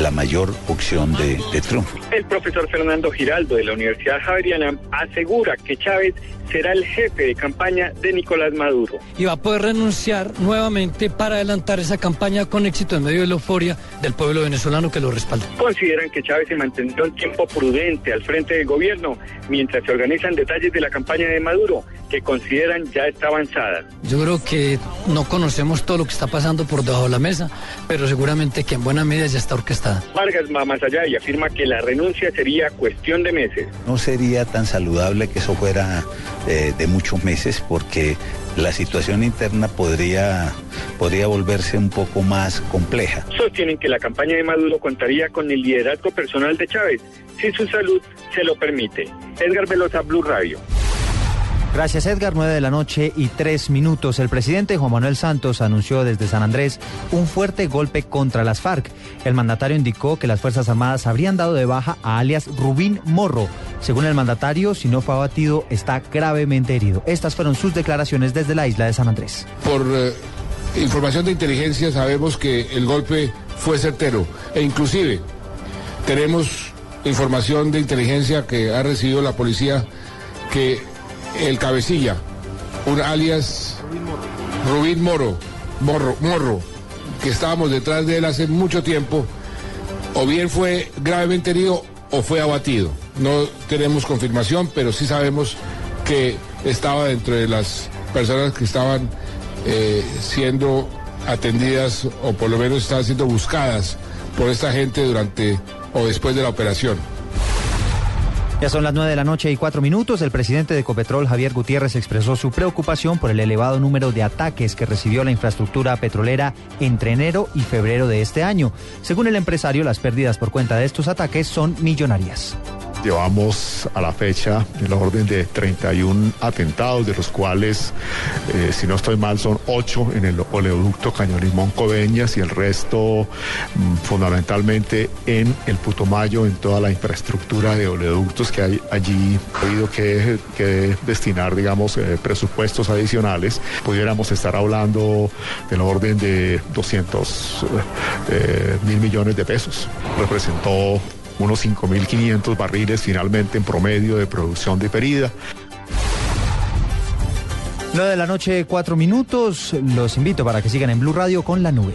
la mayor opción de, de triunfo.
El profesor Fernando Giraldo de la Universidad Javeriana asegura que Chávez será el jefe de campaña de Nicolás Maduro.
y va a poder renunciar nuevamente para adelantar esa campaña con éxito en medio de la euforia del pueblo venezolano que lo respalda.
Consideran que Chávez se mantendrá un tiempo prudente al frente del gobierno mientras se organizan detalles de la campaña de Maduro, que consideran ya está avanzada.
Yo creo que no conocemos todo lo que está pasando por debajo de la mesa, pero seguramente que en buena medida ya está orquestada.
Vargas va más allá y afirma que la renuncia sería cuestión de meses.
No sería tan saludable que eso fuera eh, de muchos meses porque la situación interna podría, podría volverse un poco más compleja.
Sostienen que la campaña de Maduro contaría con el liderazgo personal de Chávez, si su salud se lo permite. Edgar Velosa, Blue Radio.
Gracias Edgar, 9 de la noche y 3 minutos. El presidente Juan Manuel Santos anunció desde San Andrés un fuerte golpe contra las FARC. El mandatario indicó que las Fuerzas Armadas habrían dado de baja a alias Rubín Morro. Según el mandatario, si no fue abatido, está gravemente herido. Estas fueron sus declaraciones desde la isla de San Andrés.
Por eh, información de inteligencia sabemos que el golpe fue certero e inclusive tenemos información de inteligencia que ha recibido la policía que el cabecilla, un alias Rubín Moro, Morro, Morro, que estábamos detrás de él hace mucho tiempo, o bien fue gravemente herido o fue abatido. No tenemos confirmación, pero sí sabemos que estaba dentro de las personas que estaban eh, siendo atendidas o por lo menos estaban siendo buscadas por esta gente durante o después de la operación.
Ya son las 9 de la noche y 4 minutos. El presidente de Ecopetrol, Javier Gutiérrez, expresó su preocupación por el elevado número de ataques que recibió la infraestructura petrolera entre enero y febrero de este año. Según el empresario, las pérdidas por cuenta de estos ataques son millonarias.
Llevamos a la fecha el orden de 31 atentados, de los cuales, eh, si no estoy mal, son 8 en el oleoducto Cañón Limón Coveñas y el resto mm, fundamentalmente en el Putumayo, en toda la infraestructura de oleoductos que hay allí. Ha habido que, que destinar, digamos, eh, presupuestos adicionales. Pudiéramos estar hablando del orden de 200 eh, mil millones de pesos. Representó unos 5.500 barriles finalmente en promedio de producción de perida.
9 de la noche, 4 minutos. Los invito para que sigan en Blue Radio con la nube.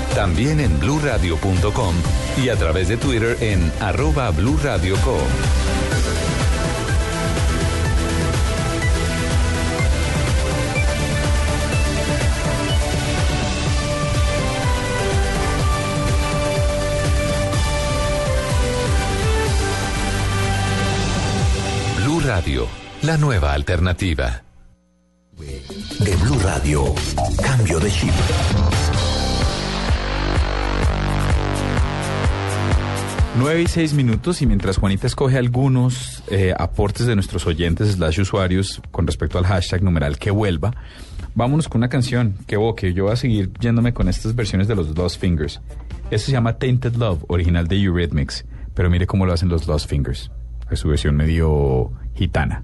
También en bluradio.com y a través de Twitter en arroba bluradio.com. Blue Radio, la nueva alternativa.
De Blue Radio, cambio de chip.
Nueve y seis minutos y mientras Juanita escoge algunos eh, aportes de nuestros oyentes usuarios con respecto al hashtag numeral que vuelva, vámonos con una canción que evoque. Yo voy a seguir yéndome con estas versiones de los Lost Fingers. Esto se llama Tainted Love, original de Eurythmics, pero mire cómo lo hacen los Lost Fingers. Es su versión medio gitana.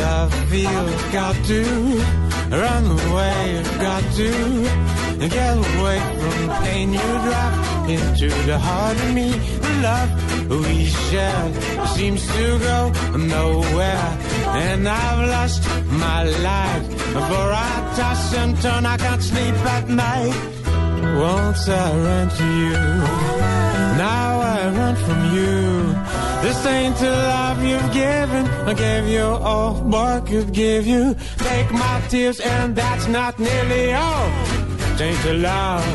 I feel I've got to run away, I've got to get away from the pain you drop into the heart of me. The love we shared seems to go nowhere, and I've lost my life. For I toss and turn, I can't sleep at night. Once I ran to you, now I run from you. This ain't the love you've given. I gave you all I could give you. Take my tears, and that's not nearly all. It ain't a love.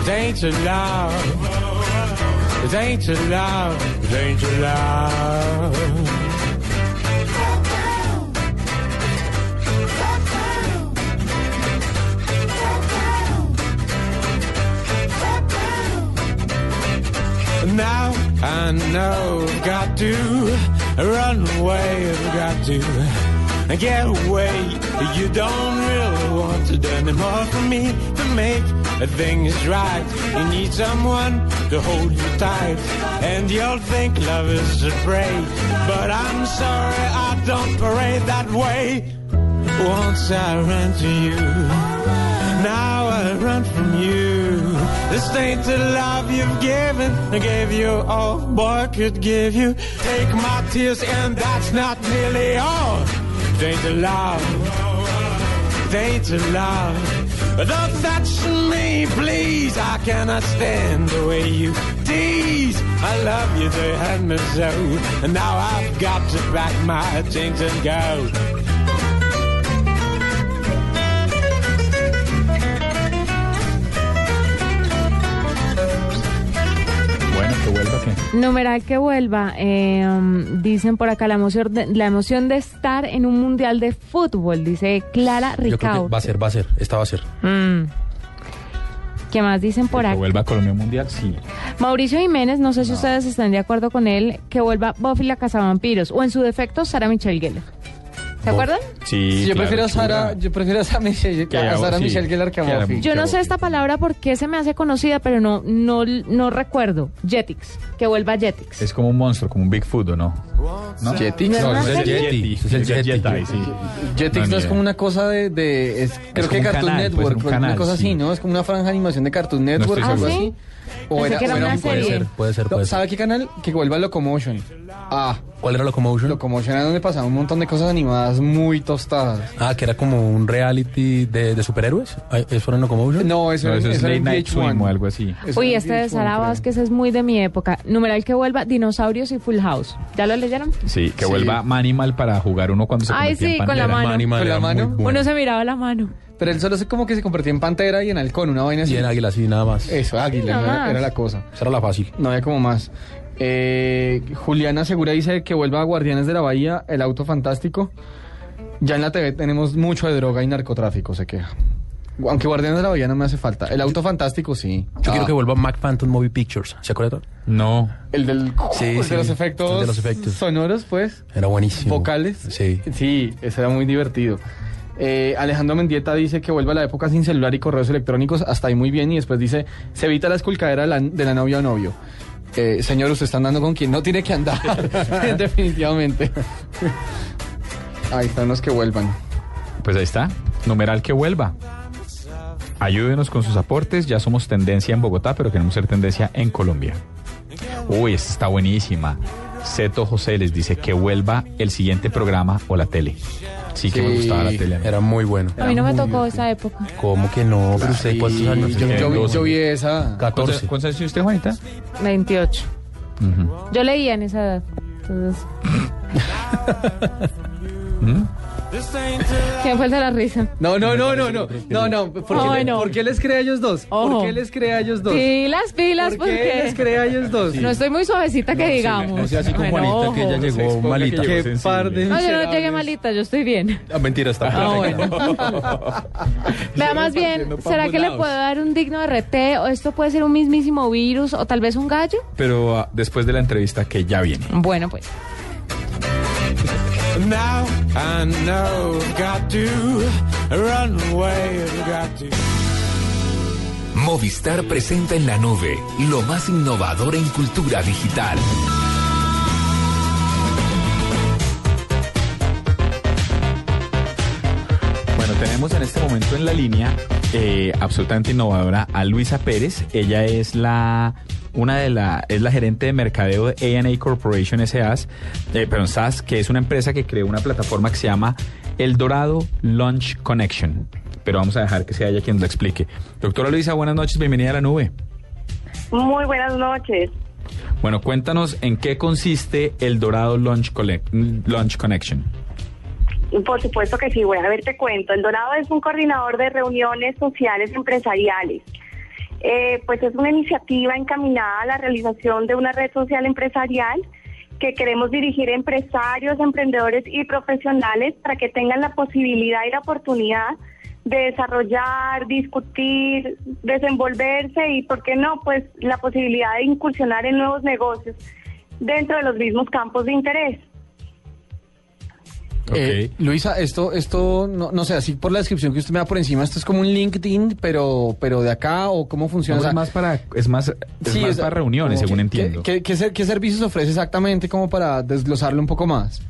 It ain't a love. It ain't a love. It ain't a love. I know I've got to run away, I've got to get away. You don't really want it anymore for me to make things right. You need someone to hold you tight, and you'll think love is a parade. But I'm sorry, I don't parade that way. Once I ran to you, now I run from you. This ain't the love you've given. I gave you all boy could give you. Take my tears, and that's not nearly all. It ain't the love. It ain't the love. Don't touch me, please. I cannot stand the way you tease. I love you, they had me so. And now I've got to pack my things and go.
Que vuelva que.
Numeral que vuelva. eh, um, dicen por acá la emoción, de, la emoción de estar en un mundial de fútbol, dice Clara
que va a ser, va a ser. Esta va a ser.
Mm. ¿Qué más dicen por
Que
acá?
vuelva a Colombia Mundial, sí.
Mauricio Jiménez, no sé si ustedes están de acuerdo con él, que vuelva Buffy la Cazavampiros o en su defecto Sara Michelle Gellar. ¿Se acuerdan?
Sí,
yo
claro,
prefiero a Sara,
chula.
yo prefiero a Sara Michelle,
Que
a Sara
sí,
Michelle Gellar que a
que a-
Buffy.
Yo no sé esta palabra por qué se me hace conocida, pero no no no recuerdo. Jetix, que vuelva Jetix.
Es como un monstruo, como un Bigfoot, ¿o no? ¿No?
Jetix.
¿No
No,
es
es
una
el? Yeti.
Es el
Es
Yeti.
Sí.
Jetix no, es como una cosa de, de es, creo que Cartoon
canal, puede
Network,
ser un
o alguna
canal,
cosa
sí.
así, ¿no? Es como una franja de animación de Cartoon Network,
estoy
algo
seguro.
así. O era,
que era
o era
una.
Puede ser, puede ser.
¿Sabe qué canal? Que vuelva Locomotion. Ah,
¿Cuál era Locomotion?
Locomotion era donde pasaba un montón de cosas animadas muy tostadas.
Ah, que era como un reality de, de superhéroes. Ay, ¿Eso era Locomotion?
No, eso,
No, eso es
eso era
Late Night
VH1.
Swim o algo así.
Uy, este de
VH1,
Sara. Vázquez es muy de mi época. Numeral que vuelva Dinosaurios y Full House. ¿Ya lo leyeron?
Sí, que
Sí.
vuelva Manimal para jugar uno cuando se
Ay, sí,
en
con la mano.
Manimal
¿Con la mano?
bueno.
Uno se miraba la mano.
Pero él solo se como que se convertía en pantera y en halcón, una vaina así.
Y en Águila, sí, nada más.
Eso, águila,
Nada
era,
más.
era la cosa.
Esa era la fácil.
No había como más. Eh, Juliana Segura dice que vuelva a Guardianes de la Bahía, el auto fantástico. Ya en la TV tenemos mucho de droga y narcotráfico, se queja. Aunque Guardianes de la Bahía no me hace falta. El auto fantástico sí.
Yo
Ah,
quiero que vuelva Mac Phantom Movie Pictures. ¿Se acuerdan?
No.
El del
Sí,
el
sí,
de los
el
efectos,
de los efectos.
sonoros, pues.
Era buenísimo.
Vocales.
Sí.
Sí, eso era muy divertido. Eh, Alejandro Mendieta dice que vuelva a la época sin celular y correos electrónicos, hasta ahí muy bien, y después dice, se evita la esculcadera de la, de la novia o novio. Eh, señor, usted está andando con quien no tiene que andar, definitivamente. ahí están los que vuelvan.
Pues ahí está. Numeral que vuelva. Ayúdenos con sus aportes. Ya somos tendencia en Bogotá, pero queremos ser tendencia en Colombia. Uy, esta está buenísima. Seto José les dice que vuelva el siguiente programa o la tele. Sí, que me gustaba la tele.
Era muy bueno.
A mí no me tocó esa época.
¿Cómo que no? Pero usted, ¿cuántos años
yo,
tiene?
yo vi- yo vi esa.
¿Cuántos
14.
cuántos años tiene usted, Juanita?
28.
Ujú.
Yo leía en esa edad. Entonces,
¿Mm?
¿Quién fue el de la risa?
No, no, no, no, no, no, no, ¿por qué,
Ay,
le-
no.
¿por qué les cree a ellos dos?
Ojo.
¿Por qué les cree a ellos dos?
Pilas, pilas,
¿Por qué les cree a ellos dos?
No estoy muy suavecita que digamos.
No sea así con
Bueno,
Juanita, que ella llegó malita.
que llegó
Qué par de
No, yo no llegué malita, yo estoy bien.
Ah, mentira, está
Ah. Vea más bien, ¿será que le puedo dar un digno RT o esto puede ser un mismísimo virus o tal vez un gallo?
Pero ah, después de la entrevista que ya viene.
Bueno, pues.
Now I know I've got to run away, I've got to.
Movistar presenta en la nube lo más innovador en cultura digital.
Bueno, tenemos en este momento en la línea eh, absolutamente innovadora a Luisa Pérez. Ella es la una de la es la gerente de mercadeo de A&A Corporation SAS, eh, pero en SAS, que es una empresa que creó una plataforma que se llama El Dorado Launch Connection. Pero vamos a dejar que sea ella quien lo explique. Doctora Luisa, buenas noches, bienvenida a la nube.
Muy buenas noches.
Bueno, cuéntanos en qué consiste el Dorado Launch, Collect- Launch Connection.
Por supuesto que sí, bueno, a ver, te cuento. El Dorado es un coordinador de reuniones sociales empresariales. Eh, pues es una iniciativa encaminada a la realización de una red social empresarial que queremos dirigir a empresarios, emprendedores y profesionales para que tengan la posibilidad y la oportunidad de desarrollar, discutir, desenvolverse y, ¿por qué no?, pues la posibilidad de incursionar en nuevos negocios dentro de los mismos campos de interés.
Eh, Luisa, esto, esto, no, no sé, así por la descripción que usted me da por encima, esto es como un LinkedIn, pero, pero de acá o cómo funciona.
No,
O sea,
es más para, es más, es
sí,
más
es-
para reuniones, según
que-
entiendo.
¿Qué, qué, ser- qué servicios ofrece exactamente como para desglosarlo un poco más?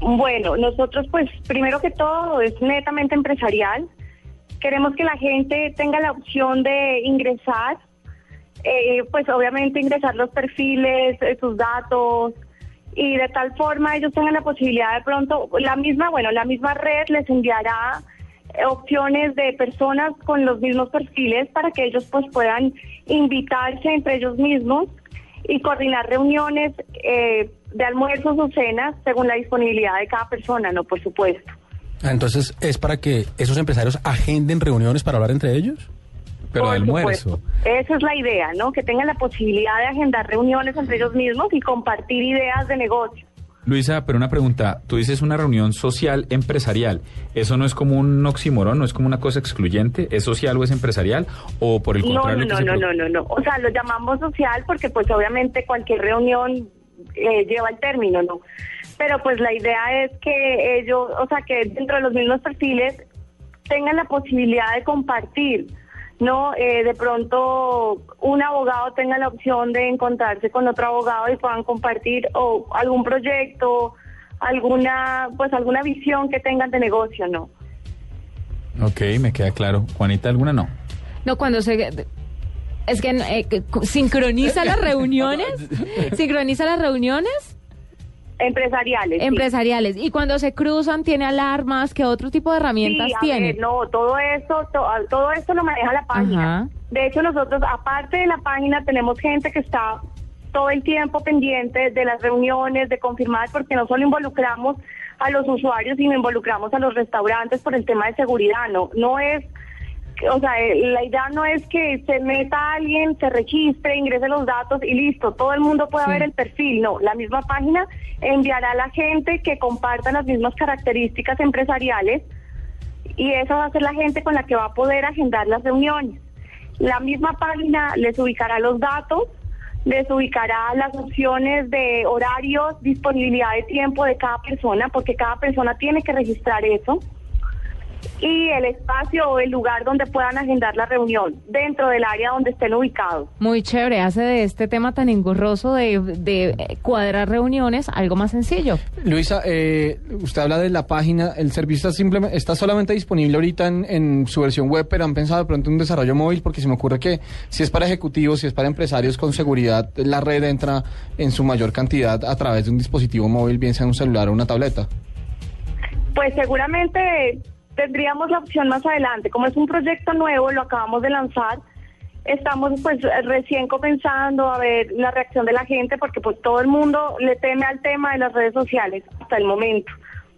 Bueno, nosotros pues primero que todo es netamente empresarial. Queremos que la gente tenga la opción de ingresar, eh, pues obviamente ingresar los perfiles, eh, sus datos y de tal forma ellos tengan la posibilidad de pronto, la misma, bueno, la misma red les enviará eh, opciones de personas con los mismos perfiles para que ellos pues puedan invitarse entre ellos mismos y coordinar reuniones eh, de almuerzos o cenas según la disponibilidad de cada persona, ¿no? Por supuesto.
Ah, Entonces, ¿es para que esos empresarios agenden reuniones para hablar entre ellos?
Pero
Por
de almuerzo.
supuesto. Esa es la idea, ¿no? Que tengan la posibilidad de agendar reuniones entre ellos mismos y compartir ideas de negocio.
Luisa, pero una pregunta. Tú dices una reunión social empresarial. ¿Eso no es como un oxímoron? ¿No es como una cosa excluyente? ¿Es social o es empresarial? ¿O por el contrario?
no, no, no, no, no, no. O sea, lo llamamos social porque pues obviamente cualquier reunión eh, lleva el término, ¿no? Pero pues la idea es que ellos, o sea, que dentro de los mismos perfiles tengan la posibilidad de compartir, ¿no? Eh, de pronto un abogado tenga la opción de encontrarse con otro abogado y puedan compartir o algún proyecto, alguna, pues alguna visión que tengan de negocio, ¿no?
Ok, me queda claro. Juanita, ¿alguna no?
No, cuando se... Es que eh, sincroniza las reuniones, sincroniza las reuniones
Empresariales. sí.
empresariales y cuando se cruzan tiene alarmas, ¿qué otro tipo de herramientas
Sí, a
tiene?
ver, no, todo eso, to- todo esto lo maneja la página.
Ajá.
De hecho, nosotros, aparte de la página, tenemos gente que está todo el tiempo pendiente de las reuniones, de confirmar, porque no solo involucramos a los usuarios, sino involucramos a los restaurantes por el tema de seguridad. No, no es, o sea, eh, la idea no es que se meta alguien, se registre, ingrese los datos y listo, todo el mundo pueda ver el perfil. No, la misma página enviará a la gente que comparta las mismas características empresariales y esa va a ser la gente con la que va a poder agendar las reuniones. La misma página les ubicará los datos, les ubicará las opciones de horarios, disponibilidad de tiempo de cada persona, porque cada persona tiene que registrar eso, y el espacio o el lugar donde puedan agendar la reunión, dentro del área donde estén ubicados.
Muy chévere, hace de este tema tan engorroso de, de eh, cuadrar reuniones algo más sencillo.
Luisa, eh, usted habla de la página, el servicio está, simplemente, está solamente disponible ahorita en, en su versión web, pero han pensado de pronto en un desarrollo móvil, porque se me ocurre que si es para ejecutivos, si es para empresarios con seguridad, la red entra en su mayor cantidad a través de un dispositivo móvil, bien sea un celular o una tableta.
Pues seguramente tendríamos la opción más adelante. Como es un proyecto nuevo, lo acabamos de lanzar, estamos pues recién comenzando a ver la reacción de la gente porque pues todo el mundo le teme al tema de las redes sociales hasta el momento.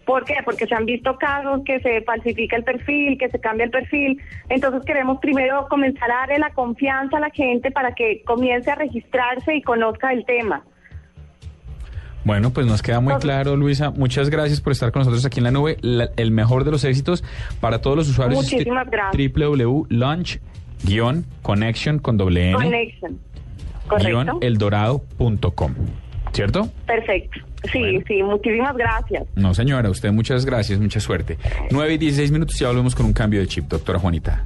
¿Por qué? Porque se han visto casos que se falsifica el perfil, que se cambia el perfil. Entonces queremos primero comenzar a darle la confianza a la gente para que comience a registrarse y conozca el tema.
Bueno, pues nos queda muy claro, Luisa. Muchas gracias por estar con nosotros aquí en la nube. La- el mejor de los éxitos para todos los usuarios.
Muchísimas gracias.
www.launch-connection con doble N
Connection.
eldorado.com. ¿Cierto?
Perfecto. Sí, sí, muchísimas gracias.
No, señora, usted muchas gracias, mucha suerte. 9 y 16 minutos y ya volvemos con un cambio de chip, doctora Juanita.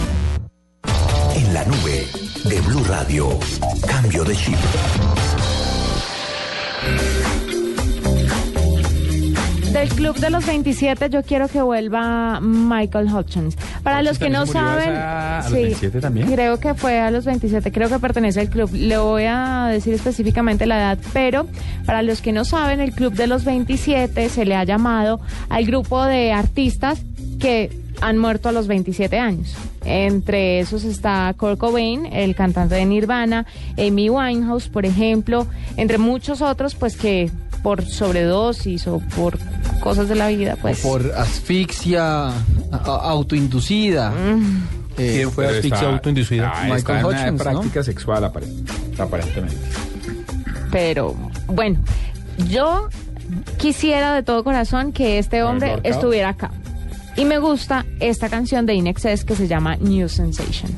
En la nube de Blue Radio. Cambio de chip.
Del Club de los 27 yo quiero que vuelva Michael Hutchins. Para los que no saben,
a los 27 también?
creo que fue a los 27, creo que pertenece al club. Le voy a decir específicamente la edad, pero para los que no saben, el Club de los 27 se le ha llamado al grupo de artistas que
han muerto a los 27 años. Entre esos está Kurt Cobain, el cantante de Nirvana, Amy Winehouse, por ejemplo, entre muchos otros, pues que por sobredosis o por cosas de la vida, pues...
Por asfixia autoinducida. Eh,
¿Quién fue asfixia
está-
Michael
ah,
autoinducida?
está en una
Hutchins, ¿no?
práctica sexual apare- aparentemente.
Pero bueno, yo quisiera de todo corazón que este hombre estuviera acá. Y me gusta esta canción de Inexcess que se llama New Sensation.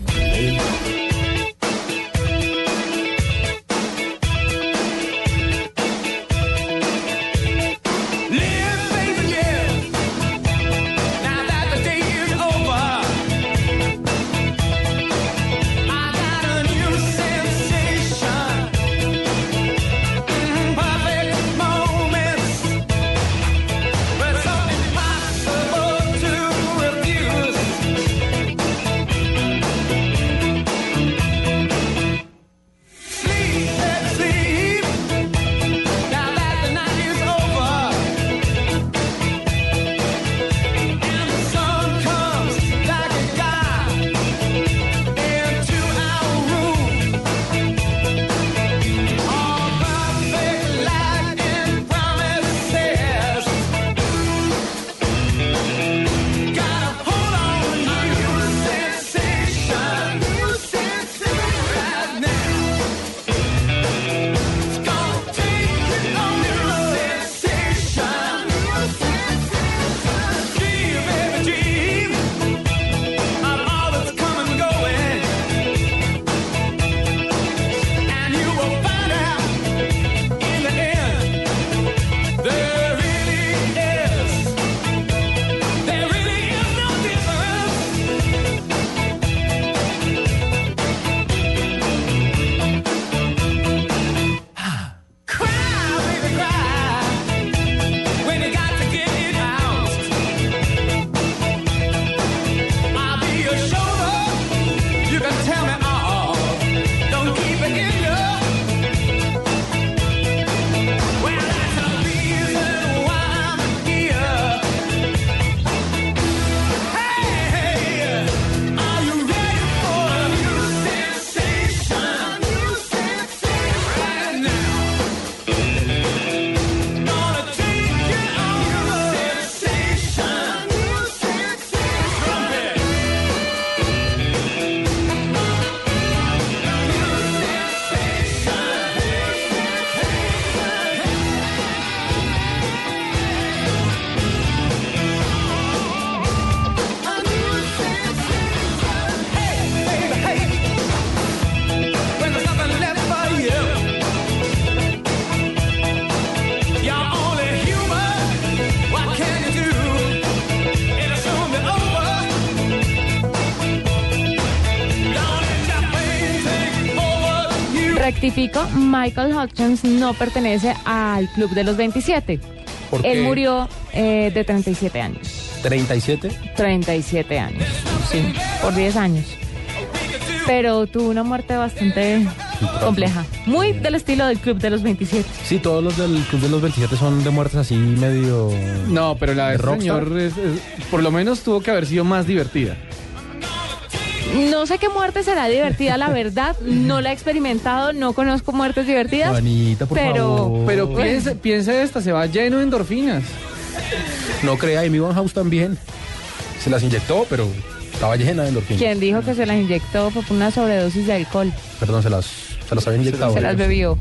Michael Hutchins no pertenece al club de los 27.
¿Por
Él
qué?
murió eh, de 37 años.
37.
37 años, sí, por 10 años. Pero tuvo una muerte bastante compleja. Muy del estilo del club de los 27.
Sí, todos los del Club de los 27 son de muertes así medio...
No, pero la de
rockstar.
señor es- es- por lo menos tuvo que haber sido más divertida.
No sé qué muerte será divertida, la verdad. No la he experimentado, no conozco muertes divertidas.
Juanita, por
pero,
favor.
Pero piense, piense esta, se va lleno de endorfinas.
No crea, Amy Winehouse también. Se las inyectó, pero estaba llena de endorfinas.
quien dijo que se las inyectó fue por una sobredosis de alcohol.
Perdón, se las, se las había inyectado.
Se las bebió.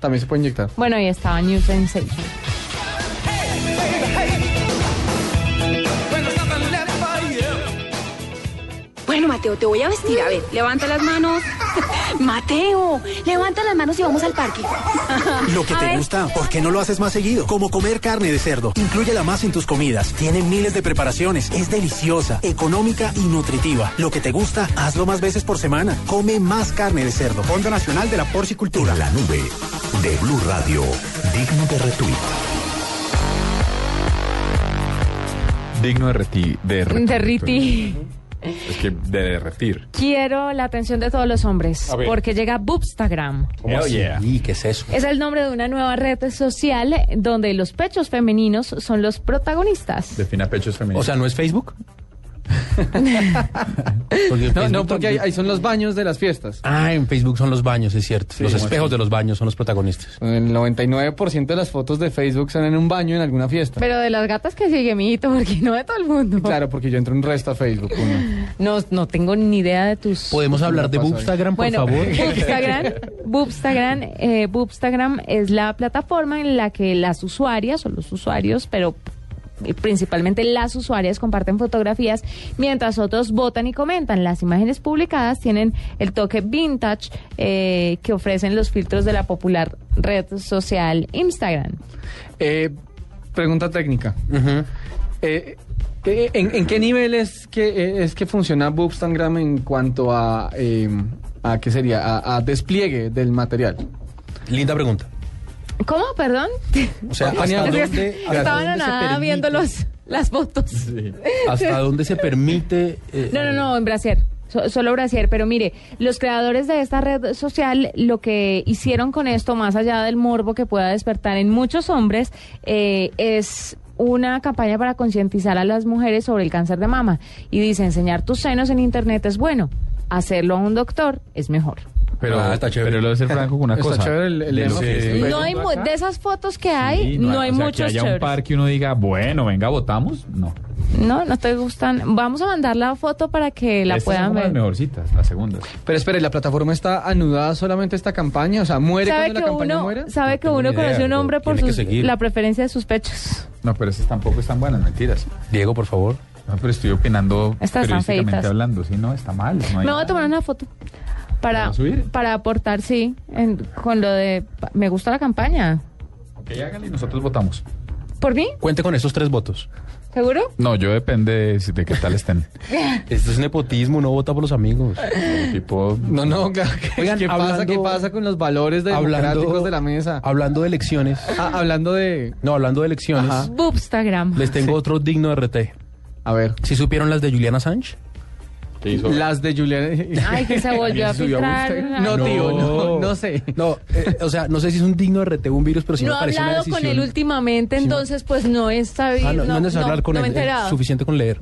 También se puede inyectar.
Bueno, ahí estaba New Sensation.
Bueno, Mateo, te voy a vestir. A ver, levanta las manos. Mateo, levanta las manos y vamos al parque.
Lo que
A
te
ver.
gusta, ¿por qué no lo haces más seguido? Como comer carne de cerdo. Inclúyela más en tus comidas. Tiene miles de preparaciones. Es deliciosa, económica y nutritiva. Lo que te gusta, hazlo más veces por semana. Come más carne de cerdo. Fondo Nacional de la Porcicultura.
En la nube de Blue Radio, digno de retweet.
Digno de, reti de retweet.
Derrití.
Es que de derretir.
Quiero la atención de todos los hombres, porque llega Boobstagram.
¿Cómo
Hell
así?
yeah.
¿Y qué es eso?
Es el nombre de una nueva red social donde los pechos femeninos son los protagonistas.
Defina pechos femeninos.
O sea, ¿no es Facebook? Porque
No, no,
Facebook
porque ahí, son los baños de las fiestas.
Ah, en Facebook son los baños, es cierto.
Sí,
los espejos de los baños son los protagonistas.
El 99% de las fotos de Facebook son en un baño en alguna fiesta.
Pero de las gatas que sigue, mijito, porque no de todo el mundo.
Claro, porque yo entro un resto a Facebook. uno.
No, no tengo ni idea de tus...
¿Podemos hablar de? Boobstagram, por
Bueno,
favor?
Boobstagram, Boobstagram, eh, Boobstagram es la plataforma en la que las usuarias o los usuarios, pero principalmente las usuarias comparten fotografías mientras otros votan y comentan. Las imágenes publicadas tienen el toque vintage eh, que ofrecen los filtros de la popular red social Instagram.
Eh, pregunta técnica. Eh, eh, ¿en, en qué nivel es que, eh, es que funciona Boobstagram en cuanto a, eh, a qué sería? A, a despliegue del material.
Linda pregunta.
¿Cómo? Perdón.
O sea, ¿hasta dónde,
Estaban
se
nada viendo los, las fotos.
¿Hasta dónde se permite? eh,
No, no, no, en Brasier. So- solo Brasier, pero mire, los creadores de esta red social lo que hicieron con esto, más allá del morbo que pueda despertar en muchos hombres, eh, es una campaña para concientizar a las mujeres sobre el cáncer de mama. Y dice, enseñar tus senos en internet es bueno, hacerlo a un doctor es mejor.
Pero,
Ah, está chévere.
pero lo de ser franco con una
Está
cosa.
chévere el- el
de.
No hay de esas fotos que hay,
Sí,
no, hay
o sea,
muchos
que haya un par que uno diga, bueno, venga, votamos. No.
No, no te gustan. Vamos a mandar la foto para que la
Estas
puedan
son las
ver.
mejorcitas, las segundas.
Pero espere, ¿la plataforma está anudada solamente a esta campaña? O sea, ¿muere
¿Sabe
cuando la
que
campaña
uno,
muera?
sabe que uno
idea,
conoce un
pero
hombre por sus- la preferencia de sus pechos?
No, pero estas tampoco están buenas, mentiras.
Diego, por favor.
No, pero estoy opinando
Estas están
periodísticamente
feitas.
hablando. Sí, no, está mal. No
Me voy a tomar una foto para,
¿Para subir?
para aportar, sí, en- con lo de... Me gusta la campaña.
Ok, hágale y nosotros votamos.
¿Por mí?
Cuente con estos tres votos.
¿Seguro?
No, yo depende de, si- de qué tal estén.
Esto es nepotismo, no vota por los amigos.
tipo...
No, no, claro. ¿Qué,
Oigan,
¿qué pasa, ¿Qué pasa con los valores democráticos
hablando-
de la mesa?
Hablando de elecciones.
Ah, hablando de...
No, hablando de elecciones.
Ajá.
Boobstagram.
Les tengo otro digno de RT.
A ver.
¿Sí supieron las de Juliana
Las de Juliana...
Ay, que se volvió a filtrar.
No, tío, no, no sé.
No, eh, o sea, no sé si es un digno de RT un virus, pero sí
no
me
he
parece una
hablado
decisión.
con él últimamente, entonces pues no he sabido.
Ah, no, no, es necesario hablar con
no me he
él,
enterado.
suficiente con leer.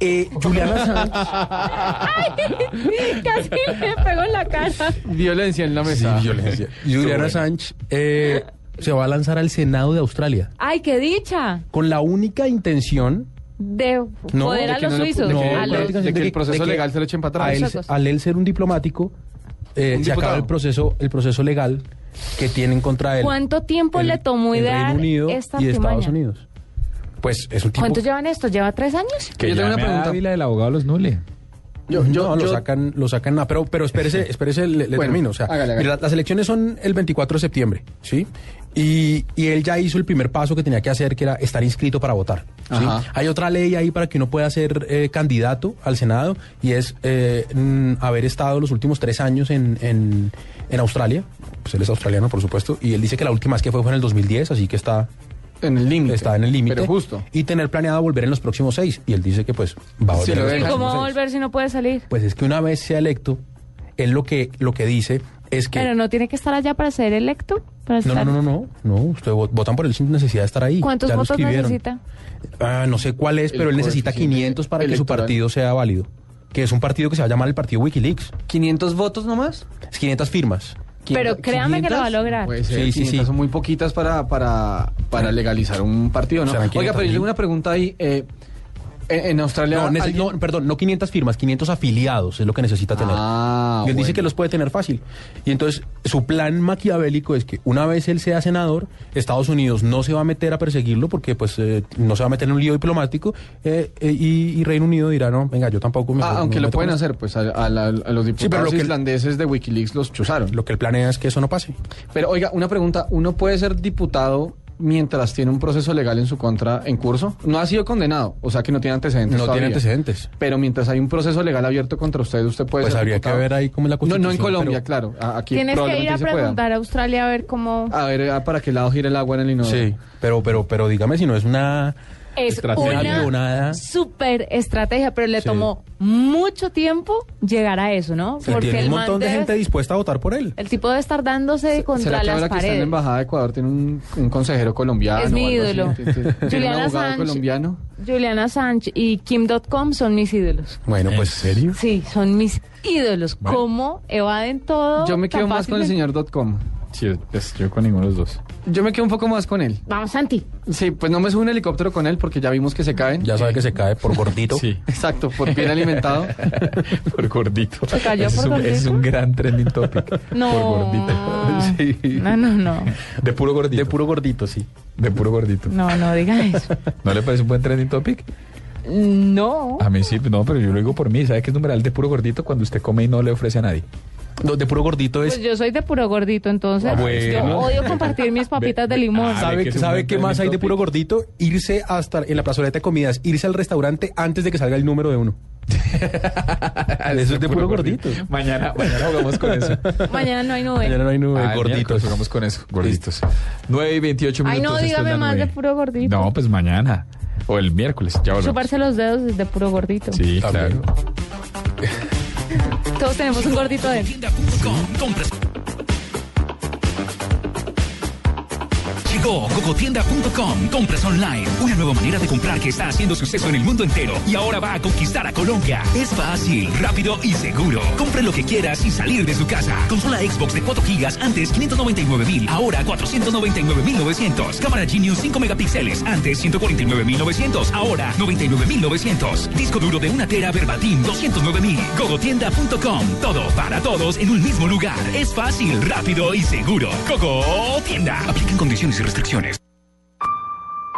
Eh, Juliana Assange,
Ay, casi me pegó en la cara.
Violencia en la mesa.
Sí, violencia. Juliana Assange eh, se va a lanzar al Senado de Australia
Ay, qué dicha
con la única intención
de
No,
poder
de
a los
no lo-
suizos.
de que-
a
de
los-
que-
de que el proceso
que
legal se lo echen para
a
atrás.
él,
Suecos.
al él ser un diplomático eh,
Un
se acaba el proceso el proceso legal que tienen contra él
¿Cuánto tiempo
el-
le tomó
el
idear
Reino Unido
esta
y de Estados? Unidos pues es un tipo
¿Cuánto llevan esto? ¿Lleva tres años?
Que
Yo tengo una
a
pregunta.
Ávila, el abogado de los Nule.
Yo, yo,
no, lo sacan, lo sacan, no, pero, pero espérese, espérese, le, le
Bueno,
termino. O sea,
hágale, hágale.
mira, las elecciones son el 24 de septiembre, ¿sí? Y, y él ya hizo el primer paso que tenía que hacer, que era estar inscrito para votar. ¿sí? Hay otra ley ahí para que uno pueda ser eh, candidato al Senado y es eh, mm, haber estado los últimos tres años en, en, en Australia. Pues él es australiano, por supuesto, y él dice que la última vez que fue fue en el 2010, así que está
en el límite.
está en el límite.
Pero justo.
Y tener planeado volver en los próximos seis. Y él dice que pues va a volver
Si
en
lo
los
¿Y
dejan,
cómo va a volver si no puede salir?
Pues es que una vez sea electo, él lo que, lo que dice es que...
Pero no tiene que estar allá para ser electo. Para
no, no,
estar-
no, no, no, no, ustedes vo- votan por él sin necesidad de estar ahí.
¿Cuántos votos necesita?
Ah, no sé cuál es,
El
pero él necesita
coeficiente
500 para que su partido sea válido. Que es un partido que se va a llamar el partido Wikileaks.
¿500 votos nomás?
Es 500 firmas.
Pero créame que lo va a lograr.
Puede ser,
Sí, sí,
500
sí.
son muy poquitas para, para, para legalizar un partido, ¿no? Oiga,
500
pero yo tengo una pregunta ahí. eh, en, Australia...
No, nece-
¿alguien-
no, perdón, no 500 firmas, 500 afiliados es lo que necesita tener.
Ah,
y él dice que los puede tener fácil. Y entonces su plan maquiavélico es que una vez él sea senador, Estados Unidos no se va a meter a perseguirlo porque pues eh, no se va a meter en un lío diplomático eh, eh, y, y Reino Unido dirá, no, venga, yo tampoco me
Ah, aunque
me
lo pueden hacer, pues a, a la- a los
Sí, pero
diputados
lo que-
islandeses de Wikileaks los chuzaron.
Lo que él planea es que eso no pase.
Pero oiga, una pregunta, ¿uno puede ser diputado mientras tiene un proceso legal en su contra en curso? No ha sido condenado, o sea que no tiene antecedentes
No
todavía.
tiene antecedentes.
Pero mientras hay un proceso legal abierto contra usted, usted puede
Pues
ser
habría
diputado.
que ver ahí cómo es la
No, no en
Constitución,
Colombia,
pero-
claro. a- Aquí
Tienes que ir a
pueda.
preguntar a Australia a ver cómo...
A ver, ah, para qué lado gira el agua en el inodoro.
Sí, pero, pero, pero dígame si no es una...
Es
Estrategia.
una
Nada.
super estrategia, pero le
Sí.
tomó mucho tiempo llegar a eso, ¿no?
Y tiene
el
un montón de
debe-
gente dispuesta a votar por él.
El tipo debe estar dándose contra
¿Será que
las
ahora que está en la
paredes.
embajada de Ecuador tiene un, un consejero colombiano?
Es mi
así?
ídolo.
¿Tiene- ¿Tiene un
Juliana
abogado
Sánchez.
colombiano?
Juliana Sánchez y Kim.com son mis ídolos.
Bueno, pues.
serio?
Sí, son mis ídolos.
Bueno.
¿Cómo evaden todo?
Yo me quedo más con el
fácilmente?
Sí, pues, yo con ninguno de los dos.
Yo me quedo un poco más con él.
Vamos, Santi.
Sí, pues no me subo un helicóptero con él porque ya vimos que se caen.
Ya sabe que se cae por gordito.
Sí.
Exacto, por bien alimentado.
por gordito.
¿Se cayó
Ese
por
es un, ese es un
gordito?
gran trending topic.
No.
Por gordito. Sí.
No, no, no.
De puro gordito.
De puro gordito, sí.
De puro gordito.
No, no diga eso.
¿No le parece un buen trending topic?
No.
A mí sí, no, pero yo lo digo por mí. ¿Sabe qué es numeral de puro gordito cuando usted come y no le ofrece a nadie?
No, de puro gordito es.
Pues yo soy de puro gordito, entonces
Ah, bueno.
yo odio compartir mis papitas de limón.
¿Sabe,
que es un
¿sabe
buen
qué más hay de puro gordito? Irse hasta en la plazoleta de comidas, irse al restaurante antes de que salga el número de uno. Eso es de puro gordito.
Mañana, mañana jugamos con eso.
Mañana no hay nube.
Mañana no hay nube,
Ah,
gorditos.
jugamos con eso, gorditos. 9 y 28 minutos.
Ay, no, dígame más de puro gordito.
No, pues mañana. O el miércoles, ya volvemos.
Chuparse los dedos es de puro gordito.
Sí,
También.
claro.
Todos tenemos un gordito de
Llegó cocotienda.com, compras online, una nueva manera de comprar que está haciendo suceso en el mundo entero y ahora va a conquistar a Colombia. Es fácil, rápido y seguro. Compre lo que quieras sin salir de su casa. Consola Xbox de 4 gigas antes 599 mil, ahora 499 mil 900. Cámara Genius 5 megapíxeles antes 149 mil 900, ahora 99 mil 900. Disco duro de una tera Verbatim 209 mil. Cocotienda.com, todo para todos en un mismo lugar. Es fácil, rápido y seguro. Coco Tienda. Apliquen condiciones y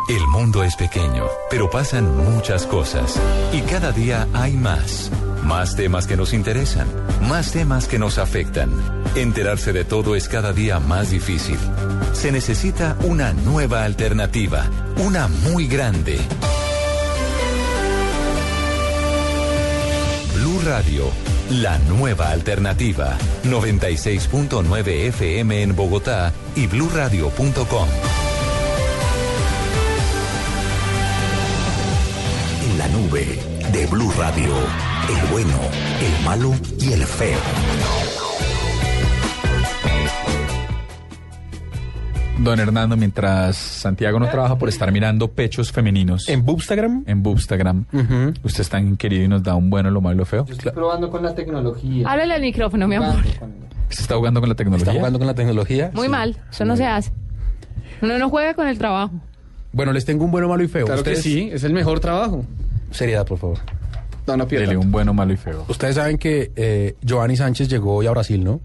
El mundo es pequeño, pero pasan muchas cosas. Y cada día hay más. Más temas que nos interesan, más temas que nos afectan. Enterarse de todo es cada día más difícil. Se necesita una nueva alternativa, una muy grande. Blue Radio, la nueva alternativa. 96.9 FM en Bogotá y bluradio.com.
En la nube de Blue Radio, el bueno, el malo y el feo.
Don Hernando, mientras Santiago no trabaja por estar mirando pechos femeninos.
¿En Boobstagram?
En Boobstagram. Usted es tan querido y nos da un bueno, lo malo y lo feo.
Estoy probando con la tecnología.
Háblale al micrófono, mi amor.
¿Se está jugando con la tecnología?
¿Está jugando con la tecnología?
Muy mal, eso no se hace. Uno no juega con el trabajo.
Bueno, les tengo un bueno, malo y feo.
Claro que sí, es el mejor trabajo.
Seriedad, por favor.
No, no pierda.
Dele un bueno, malo y feo.
Ustedes saben que eh, Giovanni Sánchez llegó hoy a Brasil, ¿no?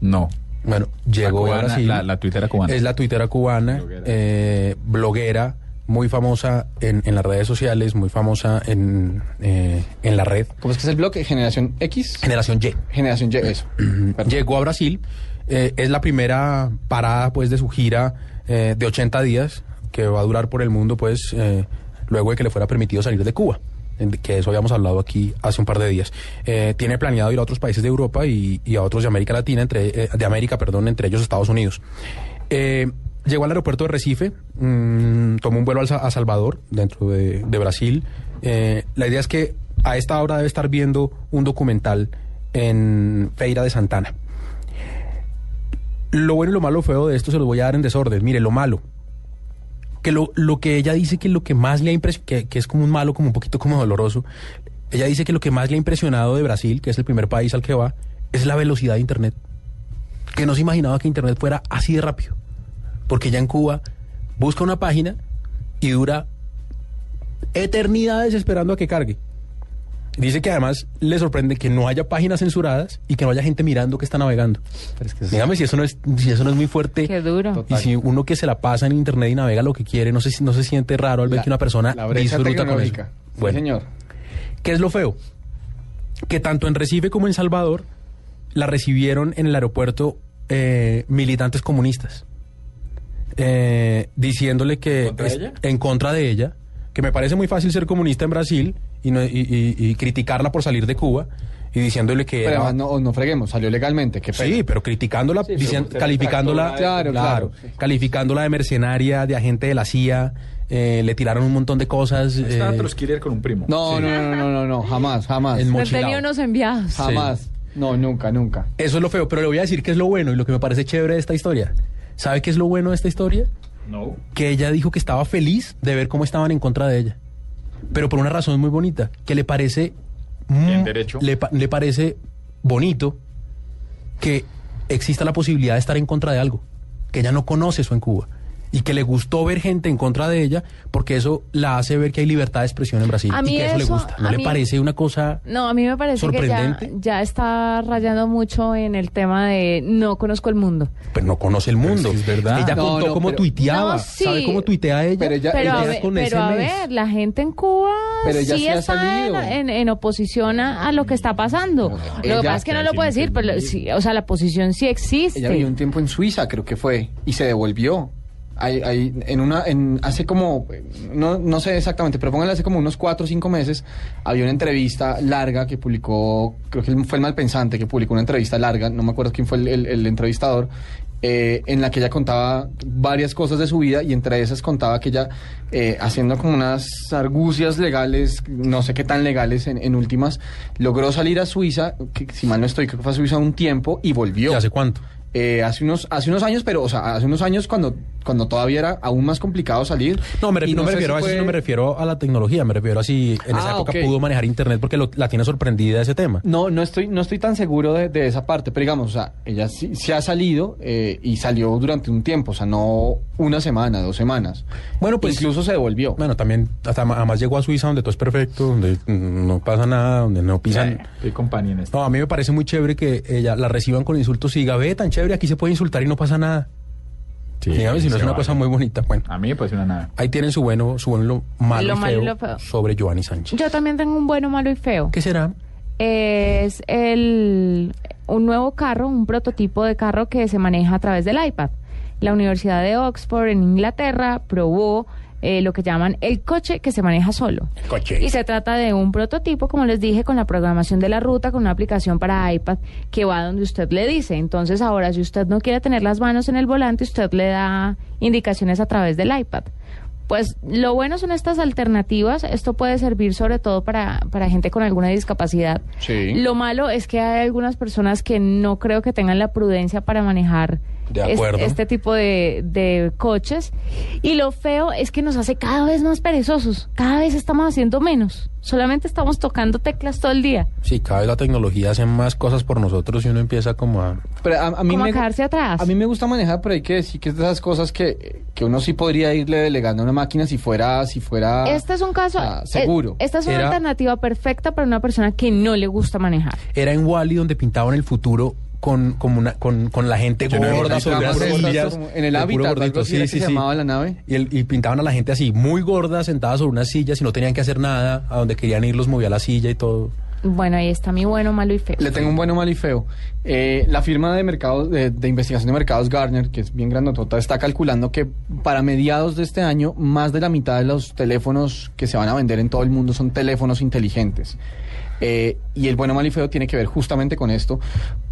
No.
Bueno, llegó a
cubana,
Brasil.
la- la tuitera cubana.
Es la tuitera cubana, eh, bloguera, muy famosa en, en las redes sociales, muy famosa en, eh, en la red.
¿Cómo es que es el blog? ¿Generación X?
Generación Y.
Generación Y, eso.
Llegó a Brasil, eh, es la primera parada pues de su gira eh, de 80 días que va a durar por el mundo pues eh, luego de que le fuera permitido salir de Cuba, que eso habíamos hablado aquí hace un par de días. Eh, tiene planeado ir a otros países de Europa y, a otros de América Latina, entre, eh, de América, perdón, entre ellos Estados Unidos. Eh, llegó al aeropuerto de Recife, mm, tomó un vuelo a Salvador, dentro de, de Brasil. La idea es que a esta hora debe estar viendo un documental en Feira de Santana. Lo bueno y lo malo feo de esto se los voy a dar en desorden. Mire, lo malo. Que lo, lo que ella dice que lo que más le ha impresionado, que, es como un malo, como un poquito como doloroso. Ella dice que lo que más le ha impresionado de Brasil, que es el primer país al que va, es la velocidad de Internet. Que no se imaginaba que Internet fuera así de rápido. Porque ya en Cuba busca una página y dura eternidades esperando a que cargue. Dice que además le sorprende que no haya páginas censuradas y que no haya gente mirando que está navegando. Dígame si eso no es, si eso no es muy fuerte.
Qué duro.
Y si uno que se la pasa en internet y navega lo que quiere, no se, no se siente raro al ver
La-
que una persona
la brecha
disfruta con eso.
Sí, señor.
¿qué es lo feo? Que tanto en Recife como en Salvador la recibieron en el aeropuerto eh, militantes comunistas. Eh, diciéndole que
¿Contra
es-
ella?
en contra de ella, que me parece muy fácil ser comunista en Brasil y, no- y- y- y criticarla por salir de Cuba y diciéndole que
Pero
era-
además no, no freguemos, salió legalmente. Qué pena.
Sí, pero criticándola,
Sí, pero
diciendo- calificándola,
Claro, claro, sí.
calificándola de mercenaria, de agente de la CIA, eh, le tiraron un montón de cosas.
Estaba
eh,
Troskiller con un primo.
No,
Sí.
no, no, no, no, no, jamás, jamás.
Tenía unos enviados.
Jamás. No, nunca, nunca.
Eso es lo feo, pero le voy a decir que es lo bueno y lo que me parece chévere de esta historia. ¿Sabe qué es lo bueno de esta historia?
No.
Que ella dijo que estaba feliz de ver cómo estaban en contra de ella. Pero por una razón muy bonita, que le parece...
Derecho.
Le, le parece bonito que exista la posibilidad de estar en contra de algo, que ella no conoce eso en Cuba. Y que le gustó ver gente en contra de ella, porque eso la hace ver que hay libertad de expresión en Brasil.
A mí
y que eso, le gusta. ¿No
a
le
mí-
parece una cosa
No, a mí me parece que ya,
Sorprendente.
ya está rayando mucho en el tema de no conozco el mundo.
pues no conoce el mundo.
es verdad.
Ella
No,
contó
no,
cómo
pero-
tuiteaba.
No, sí.
¿Sabe cómo tuitea ella?
Pero ella-
Pero, a
ella
ver,
con
pero a ver, la gente en Cuba
Pero ella
sí está en, en- en oposición a, a lo que está pasando. lo que pasa es que no lo puede decir, pero sí, o sea, la posición sí existe.
Ella vivió un tiempo en Suiza, creo que fue, y se devolvió. Hay, hay, en una, en, hace como, no, no sé exactamente, pero póngale hace como unos cuatro o cinco meses, había una entrevista larga que publicó, creo que fue el Malpensante que publicó una entrevista larga, no me acuerdo quién fue el entrevistador, eh, en la que ella contaba varias cosas de su vida y entre esas contaba que ella, eh, haciendo como unas argucias legales, no sé qué tan legales en, en últimas, logró salir a Suiza, que si mal no estoy, creo que fue a Suiza un tiempo y volvió.
¿Y hace cuánto?
Eh, hace unos hace unos años, pero o sea, hace unos años cuando cuando todavía era aún más complicado salir.
No, me, ref- no me refiero
si
a eso,
fue-
no me refiero a la tecnología, me refiero a si en esa
Ah,
época
ok.
pudo manejar internet porque lo- la tiene sorprendida ese tema.
No, no estoy, no estoy tan seguro de, de esa parte, pero digamos, o sea, ella sí, sí ha salido eh, y salió durante un tiempo, o sea, no una semana, dos semanas.
Bueno, pues
incluso se devolvió.
Bueno, también hasta además llegó a Suiza donde todo es perfecto, donde no pasa nada, donde no pisan.
Qué compañía en esto.
No, a mí me parece muy chévere que ella la reciban con insultos y diga, ve, tan chévere, aquí se puede insultar y no pasa nada.
Sí,
Dígame si no es una
vale.
cosa muy bonita. Bueno,
A mí me parece una nada.
ahí tienen su bueno, su bueno, lo malo,
Lo
y,
malo y
feo
lo feo.
sobre Giovanni Sánchez.
Yo también tengo un bueno, malo y feo.
¿Qué será?
Es el, un nuevo carro, un prototipo de carro que se maneja a través del iPad. La Universidad de Oxford en Inglaterra probó eh, lo que llaman el coche que se maneja solo.
Coche.
Y se trata de un prototipo, como les dije, con la programación de la ruta, con una aplicación para iPad que va donde usted le dice. Entonces ahora, si usted no quiere tener las manos en el volante, usted le da indicaciones a través del iPad. Pues lo bueno son estas alternativas. Esto puede servir sobre todo para, para gente con alguna discapacidad.
Sí.
Lo malo es que hay algunas personas que no creo que tengan la prudencia para manejar
De
es-
acuerdo.
este tipo de, de coches. Y lo feo es que nos hace cada vez más perezosos. Cada vez estamos haciendo menos. Solamente estamos tocando teclas todo el día.
Sí, cada vez la tecnología hace más cosas por nosotros y uno empieza como a...
Pero a, a mí
Como a
me,
quedarse atrás.
a mí me gusta manejar, pero hay que decir que es de esas cosas que, que uno sí podría irle delegando a una máquina si fuera, si fuera
Este es un caso.
ah,
eh,
seguro.
esta es una
Era-
alternativa perfecta para una persona que no le gusta manejar.
Era en Wally donde pintaban el futuro con, como una, con, con la gente gorda sobre unas
Gordas,
sillas.
en el hábitat,
gordito,
que se llamaba la nave.
Y, el- y pintaban a la gente así, muy gorda, sentada sobre unas sillas y no tenían que hacer nada. A donde querían ir los movía la silla y todo.
Bueno, ahí está mi bueno, malo y feo.
Le tengo un bueno, malo y feo. Eh, la firma de mercados de, de investigación de mercados Gartner, que es bien grandotota, está calculando que para mediados de este año más de la mitad de los teléfonos que se van a vender en todo el mundo son teléfonos inteligentes. Eh, y el bueno, malo y feo tiene que ver justamente con esto,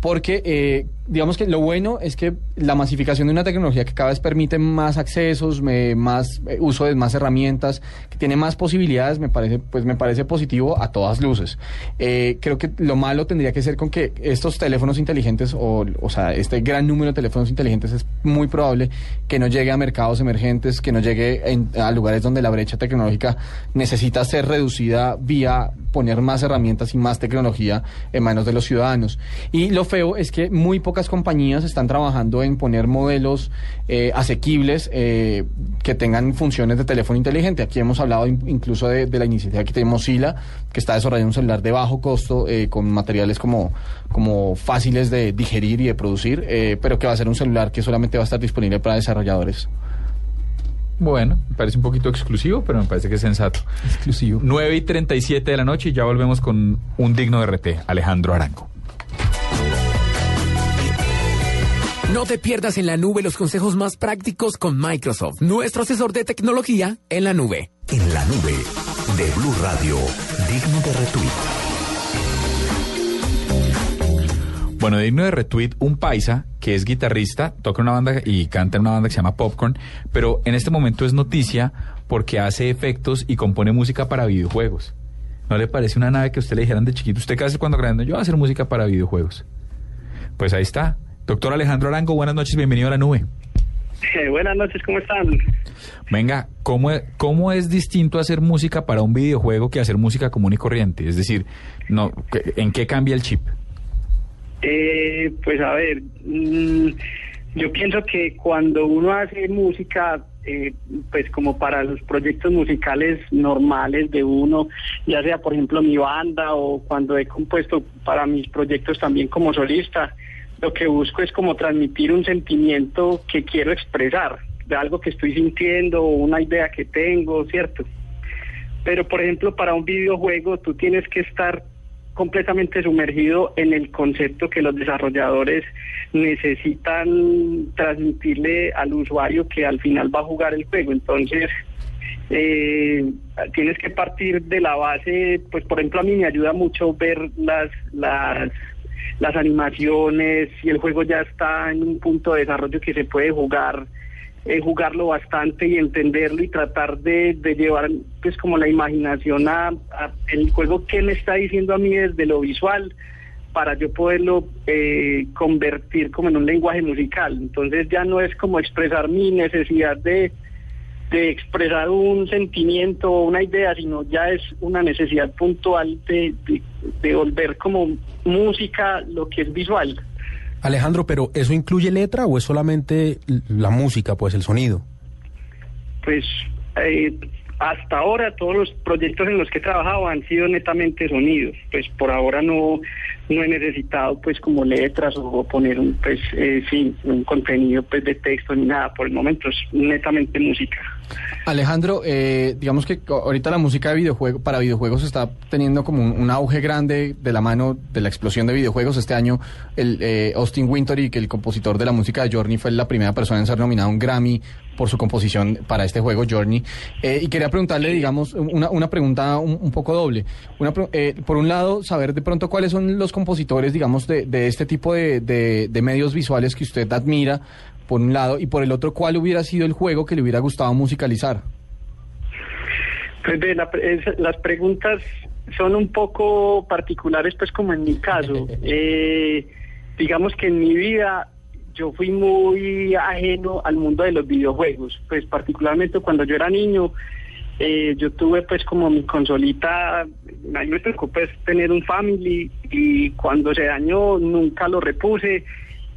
porque eh, digamos que lo bueno es que la masificación de una tecnología que cada vez permite más accesos, me- más eh, uso de más herramientas, que tiene más posibilidades, me parece, pues me parece positivo a todas luces. Eh, creo que lo malo tendría que ser con que estos teléfonos inteligentes, o, o sea, este gran número de teléfonos inteligentes es muy probable que no llegue a mercados emergentes, que no llegue en- a lugares donde la brecha tecnológica necesita ser reducida vía poner más herramientas y más tecnología en manos de los ciudadanos. Y lo feo es que muy pocas compañías están trabajando en poner modelos eh, asequibles eh, que tengan funciones de teléfono inteligente. Aquí hemos hablado in- incluso de, de la iniciativa que tiene Mozilla, que está desarrollando un celular de bajo costo eh, con materiales como, como fáciles de digerir y de producir, eh, pero que va a ser un celular que solamente va a estar disponible para desarrolladores.
Bueno, me parece un poquito exclusivo, pero me parece que es sensato.
Exclusivo.
9 y 37 de la noche y ya volvemos con un digno de RT, Alejandro Arango.
No te pierdas en la nube los consejos más prácticos con Microsoft, nuestro asesor de tecnología en la nube.
En la nube de Blue Radio, digno de retweet.
Bueno, digno de retweet, un paisa que es guitarrista, toca una banda y canta en una banda que se llama Popcorn, pero en este momento es noticia porque hace efectos y compone música para videojuegos. ¿No le parece una nave que usted le dijeran de chiquito? ¿Usted qué hace cuando grande? Yo voy a hacer música para videojuegos. Pues ahí está. Doctor Alejandro Arango, buenas noches, bienvenido a la nube.
Eh, buenas noches, ¿cómo están?
Venga, ¿cómo, es- ¿cómo es distinto hacer música para un videojuego que hacer música común y corriente? Es decir, no, ¿qué- ¿en qué cambia el chip?
Eh, pues a ver, mm, yo pienso que cuando uno hace música, eh, pues como para los proyectos musicales normales de uno, ya sea por ejemplo mi banda o cuando he compuesto para mis proyectos también como solista, lo que busco es como transmitir un sentimiento que quiero expresar, de algo que estoy sintiendo una idea que tengo, ¿cierto? Pero por ejemplo, para un videojuego tú tienes que estar completamente sumergido en el concepto que los desarrolladores necesitan transmitirle al usuario que al final va a jugar el juego. Entonces, eh, tienes que partir de la base, pues por ejemplo a mí me ayuda mucho ver las, las, las animaciones, si el juego ya está en un punto de desarrollo que se puede jugar, eh, jugarlo bastante y entenderlo y tratar de, de llevar pues como la imaginación a, a el juego que me está diciendo a mí desde lo visual para yo poderlo eh, convertir como en un lenguaje musical. Entonces ya no es como expresar mi necesidad de, de expresar un sentimiento o una idea, sino ya es una necesidad puntual de, de, de volver como música lo que es visual.
Alejandro, pero ¿eso incluye letra o es solamente la música, pues el sonido?
Pues eh, hasta ahora todos los proyectos en los que he trabajado han sido netamente sonidos. Pues por ahora no, no he necesitado pues como letras o poner un pues eh, sí, un contenido pues de texto ni nada. Por el momento es netamente música.
Alejandro, eh, digamos que ahorita la música de videojuego, para videojuegos está teniendo como un, un auge grande de la mano de la explosión de videojuegos. Este año, el eh, Austin Wintory, que el compositor de la música de Journey, fue la primera persona en ser nominado a un Grammy por su composición para este juego, Journey. Eh, y quería preguntarle, digamos, una, una pregunta un, un poco doble. Una, eh, por un lado, saber de pronto cuáles son los compositores, digamos, de, de este tipo de, de- de medios visuales que usted admira, por un lado, y por el otro, cuál hubiera sido el juego que le hubiera gustado musicalizar.
Pues ve, la es- las preguntas son un poco particulares, pues como en mi caso. Eh, digamos que en mi vida yo fui muy ajeno al mundo de los videojuegos, pues particularmente cuando yo era niño. eh, yo tuve pues como mi consolita, a mí me tocó pues tener un family y cuando se dañó nunca lo repuse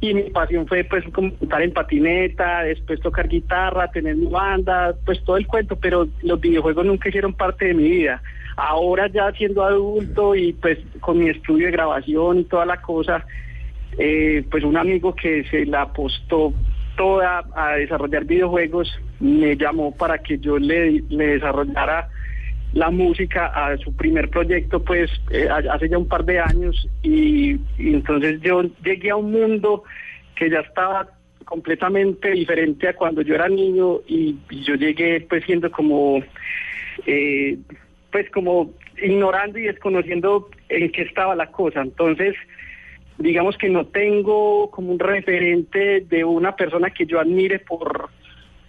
y mi pasión fue pues como montar en patineta, después tocar guitarra, tener mi banda, pues todo el cuento, pero los videojuegos nunca hicieron parte de mi vida. Ahora ya siendo adulto y pues con mi estudio de grabación y toda la cosa, eh, pues un amigo que se la apostó toda a desarrollar videojuegos me llamó para que yo le, le desarrollara la música a su primer proyecto pues eh, hace ya un par de años y, entonces yo llegué a un mundo que ya estaba completamente diferente a cuando yo era niño y, yo llegué pues siendo como eh, pues como ignorando y desconociendo en qué estaba la cosa. Entonces digamos que no tengo como un referente de una persona que yo admire por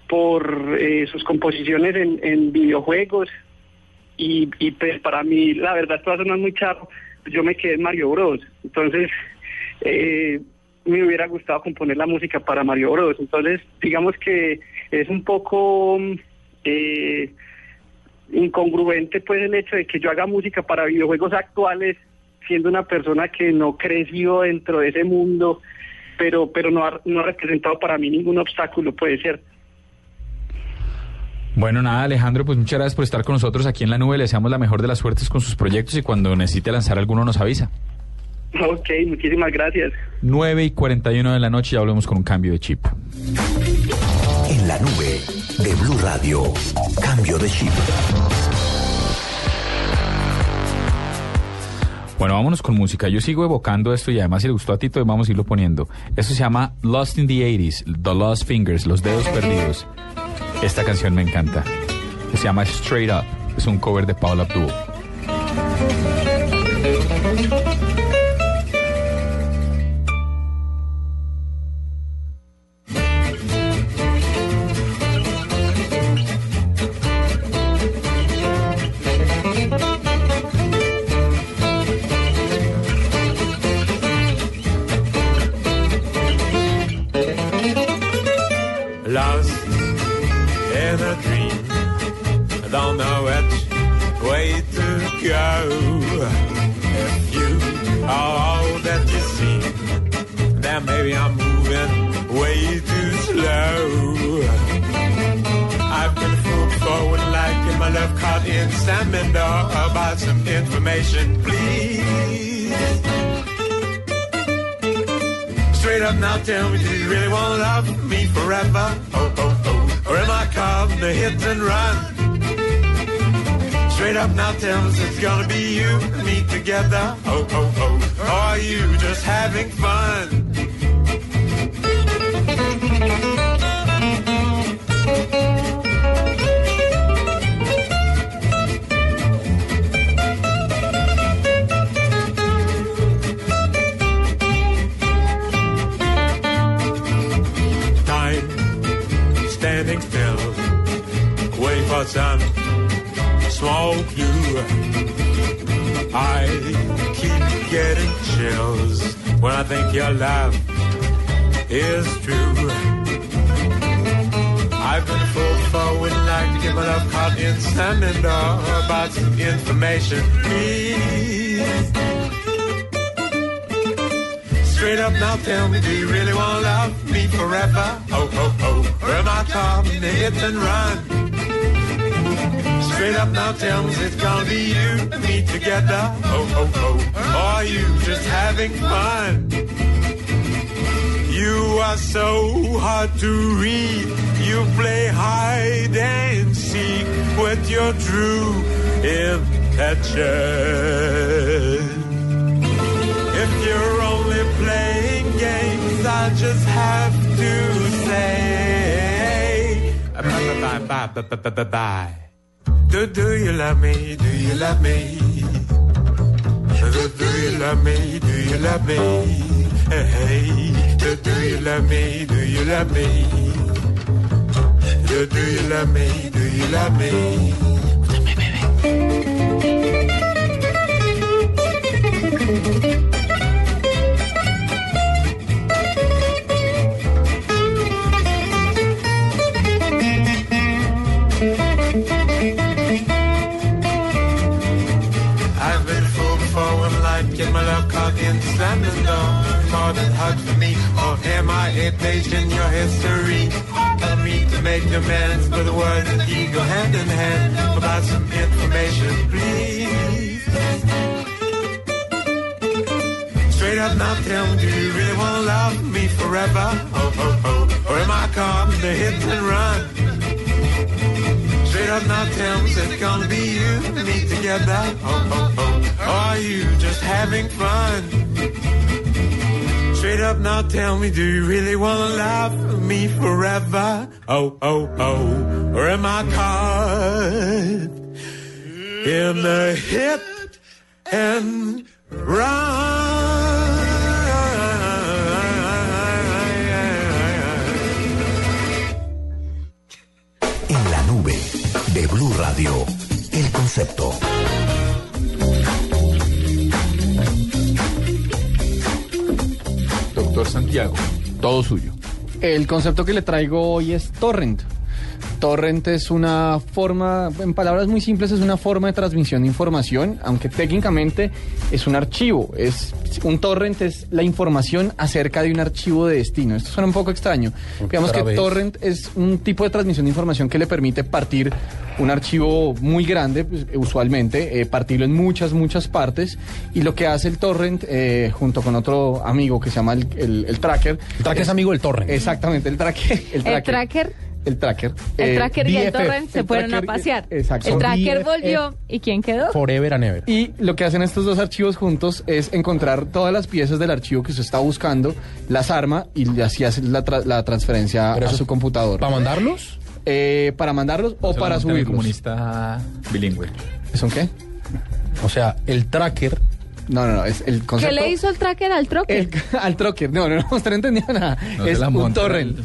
por eh, sus composiciones en videojuegos y, y pues para mí la verdad esto va a sonar muy charro yo me quedé en Mario Bros. Entonces eh, me hubiera gustado componer la música para Mario Bros. Entonces digamos que es un poco eh, incongruente pues el hecho de que yo haga música para videojuegos actuales siendo una persona que no creció dentro de ese mundo pero pero no ha, no ha representado para mí ningún obstáculo puede ser
Bueno, nada, Alejandro, pues muchas gracias por estar con nosotros aquí en la nube. Le deseamos la mejor de las suertes con sus proyectos y cuando necesite lanzar alguno nos avisa.
ok muchísimas gracias
9 y 41 de la noche ya volvemos con un cambio de chip.
En la nube de Blue Radio. Cambio de chip.
Bueno, vámonos con música. Yo sigo evocando esto y además si le gustó a Tito, vamos a irlo poniendo. Esto se llama Lost in the 80s, The Lost Fingers, Los Dedos Perdidos. Esta canción me encanta. Se llama Straight Up. Es un cover de Paula Abdul.
Tell me, do you really want to love me forever? Oh, oh, oh. Or am I in the hit and run? Straight up now, tell me, it's gonna be you and me together. Oh, oh, oh. Or are you just having fun? I keep getting chills when I think your love is true. I've been fooled for would like to get my love caught in salmon about some information, please. Straight up now, tell me, do you really want to love me forever? Oh, oh, oh, or am I caught in the hit and run? Straight up now tells it's gonna be you and me together. Oh, oh, oh. Are you just having fun? You are so hard to read. You play hide and seek with your true intention. If you're only playing games, I just have to say. Bye Bye, bye, bye, bye, bye, bye. Do do you love me? Do you love me? Do do you love me? Do you love me? Hey. Do do you love me? Do you love me? Do do you love me? Do you love me? I've slamming door. More for me, or am I a page in your history? Tell me to make demands, but the word and ego hand in hand. About some information, please. Straight up now, tell me, do you really want to love me forever? Oh, oh, oh. Or am I caught in the hit and run? Straight up now, tell me, it's gonna be you and me together. Oh, oh, oh. Or are you just having fun? Straight up now, tell me, do you really wanna love me forever? Oh, oh, oh. Or am I caught in the hit and
En la nube de Blue Radio, el concepto.
Santiago, todo suyo.
El concepto que le traigo hoy es torrent. Torrent es una forma, en palabras muy simples, es una forma de transmisión de información, aunque técnicamente es un archivo. Es un torrent es la información acerca de un archivo de destino. Esto suena un poco extraño. Digamos que
vez.
torrent es un tipo de transmisión de información que le permite partir un archivo muy grande, pues, usualmente, eh, partirlo en muchas, muchas partes. Y lo que hace el torrent, eh, junto con otro amigo que se llama el, el- el tracker.
El tracker es amigo del torrent.
Exactamente, el tracker. El
El
tracker.
Tracker,
El tracker.
el
Eh,
tracker y el torrent se
El
fueron a pasear.
Exacto.
El tracker
BFF.
volvió y ¿quién quedó?
Forever and ever.
Y lo que hacen estos dos archivos juntos es encontrar todas las piezas del archivo que usted está buscando, las arma y así hace la, tra- la transferencia
Pero
a
eso-
su computador.
¿Para mandarlos?
Eh, para mandarlos o
Eso
para subirlos.
comunista bilingüe.
¿Son qué?
O sea, el tracker.
No, no, no, es el
¿Qué le hizo el tracker al troque?
El- al trocker. No, no, no, usted no entendió nada.
No se
es
la
un torrent.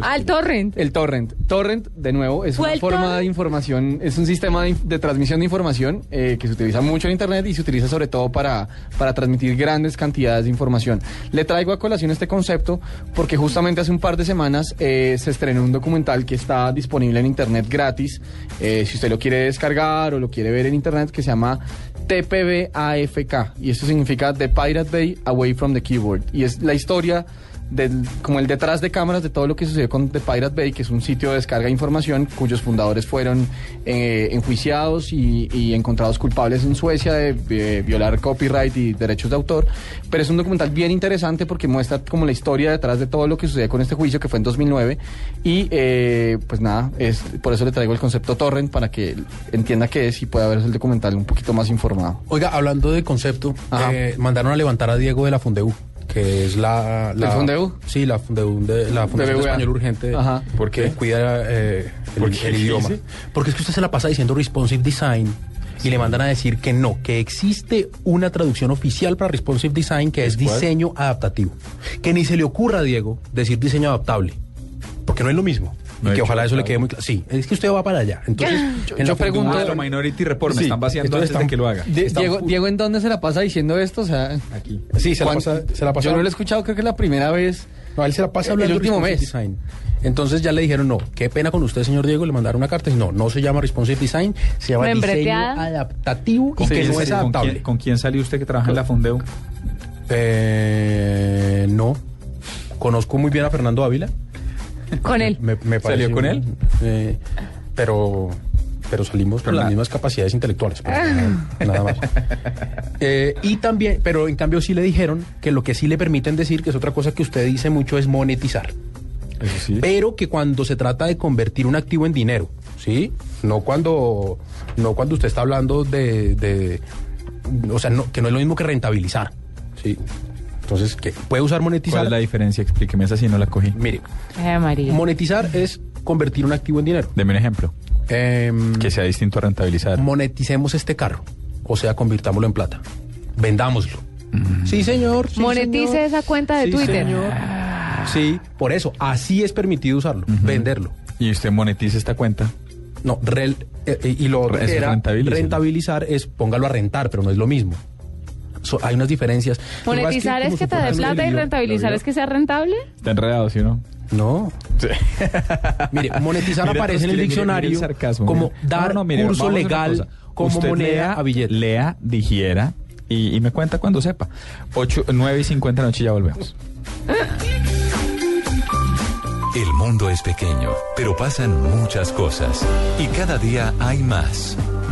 Ah, el torrent.
El torrent. Torrent, de nuevo, es
¿Fue
una forma
torrent?
de información, es un sistema de, de transmisión de información eh, que se utiliza mucho en Internet y se utiliza sobre todo para, para transmitir grandes cantidades de información. Le traigo a colación este concepto porque justamente hace un par de semanas eh, se estrenó un documental que está disponible en Internet gratis. eh, si usted lo quiere descargar o lo quiere ver en Internet, que se llama TPBAFK. Y esto significa The Pirate Bay Away from the Keyboard. Y es la historia del, como el detrás de cámaras de todo lo que sucedió con The Pirate Bay, que es un sitio de descarga de información cuyos fundadores fueron eh, enjuiciados y, y encontrados culpables en Suecia de, violar copyright y derechos de autor. Pero es un documental bien interesante porque muestra como la historia detrás de todo lo que sucedió con este juicio que fue en 2009. Y eh, pues nada, es, por eso le traigo el concepto torrent para que entienda qué es y pueda ver el documental un poquito más informado.
Oiga, hablando de concepto, eh, mandaron a levantar a Diego de la Fundeu, que es la... la
¿Del Fundeu?
Sí, la Fundeu de la Fundación
BBVA.
Español Urgente.
Ajá.
¿Por qué? cuida eh, el,
¿Por qué?
el
¿Qué
idioma. Porque es que usted se la pasa diciendo responsive design y le mandan a decir que no, que existe una traducción oficial para responsive design que es, diseño adaptativo. Que ni se le ocurra, Diego, decir diseño adaptable. Porque no es lo mismo.
No
y que ojalá eso le quede muy claro. Sí, es que usted va para allá. Entonces,
Yo-
en
yo pregunto-
lo Minority Report, me
Sí,
están vaciando
entonces
antes de
están-
que lo haga.
Diego, Diego, ¿en dónde se la pasa diciendo esto? O sea,
Aquí.
Sí, se la
¿cuán-
pasa, se la pasa.
Yo no lo he escuchado, creo que es la primera vez.
No, él se la pasa
El
hablando de
último
responsive
mes.
design. Entonces ya le dijeron, no, qué pena con usted, señor Diego, le mandaron una carta. Y no, no se llama responsive design, se llama diseño adaptativo y
¿Con,
que
quién,
no es
¿con,
adaptable.
quién, con quién salió usted que trabaja en la Fundeu?
Eh, no. Conozco muy bien a Fernando Ávila.
Con él.
Me, me
¿Salió con él?
eh, pero, pero salimos con las mismas capacidades intelectuales. pues, nada, nada más. Eh, y también, pero en cambio sí le dijeron que lo que sí le permiten decir, que es otra cosa que usted dice mucho, es monetizar.
Eso sí.
Pero que cuando se trata de convertir un activo en dinero, ¿sí? No cuando, no cuando usted está hablando de, de- o sea, no, que no es lo mismo que rentabilizar, ¿sí? Entonces, que puede usar monetizar.
¿Cuál es la diferencia? Explíqueme esa si no la cogí.
Mire,
Ay, María.
monetizar es convertir un activo en dinero.
Deme un ejemplo.
Em,
Que sea distinto a rentabilizar.
moneticemos este carro, o sea, convirtámoslo en plata. Vendámoslo. Sí, señor. sí,
Monetice
señor.
esa cuenta de
Sí,
Twitter.
señor. Sí, por eso, así es permitido usarlo, venderlo.
Y usted monetiza esta cuenta.
No, rel- eh, eh, y lo era rentabilizar es póngalo a rentar, pero no es lo mismo. So- hay unas diferencias.
Monetizar es que te dé plata y rentabilizar es que sea rentable.
Está enredado, ¿sí o no?
No. Mire, monetizar
Mire,
aparece en el
mire,
diccionario
mire el sarcasmo,
como
mire.
dar
No, no, mire,
curso legal como
Usted
moneda
lea,
a billete.
Lea, digiera y, y me cuenta cuando sepa. 8, 9 y 50 de la noche ya volvemos.
El mundo es pequeño, pero pasan muchas cosas. Y cada día hay más.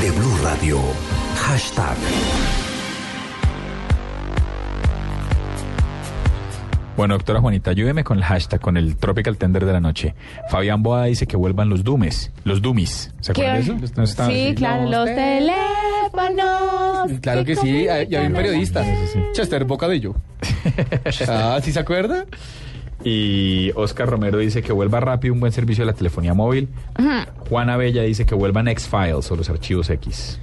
de Blue Radio. Hashtag.
Bueno, doctora Juanita, ayúdeme con el hashtag, con el Tropical Tender de la noche. Fabián Boa dice que vuelvan los Dumes, los Dumis. ¿Se acuerdan de eso? ¿No estaba
Sí,
así?
claro, los teléfonos.
Claro que sí, hay- ya hay un periodista.
sí.
Chester Bocadillo. ah, ¿sí se acuerda?
Y Oscar Romero dice que vuelva rápido un buen servicio de la telefonía móvil. Juana Bella dice que vuelvan X-Files o los archivos X.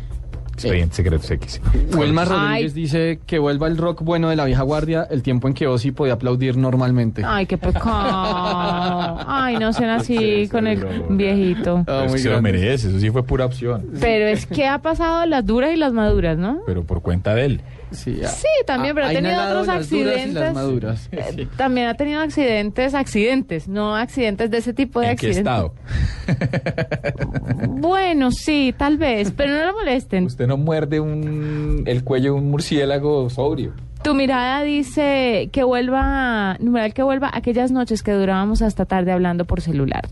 Expedientes secretos X.
Wilmar
Ay.
Rodríguez dice que vuelva el rock bueno de la vieja guardia, el tiempo en que Ozzy podía aplaudir normalmente.
Ay, qué pecado. Ay, no sean así con el viejito.
Pero es que se lo merece, eso sí fue pura opción.
Pero es que ha pasado las duras y las maduras, ¿no?
Pero por cuenta de él.
Sí, ah,
Sí, también, pero ha tenido otros
las duras y las
accidentes.
maduras.
Eh, También ha tenido accidentes, accidentes, no accidentes de ese tipo de
¿En qué
accidentes.
estado?
Bueno, sí, tal vez, pero no lo molesten.
Usted no muerde un, el cuello de un murciélago sobrio.
Tu mirada dice que vuelva, numeral que vuelva aquellas noches que durábamos hasta tarde hablando por celular.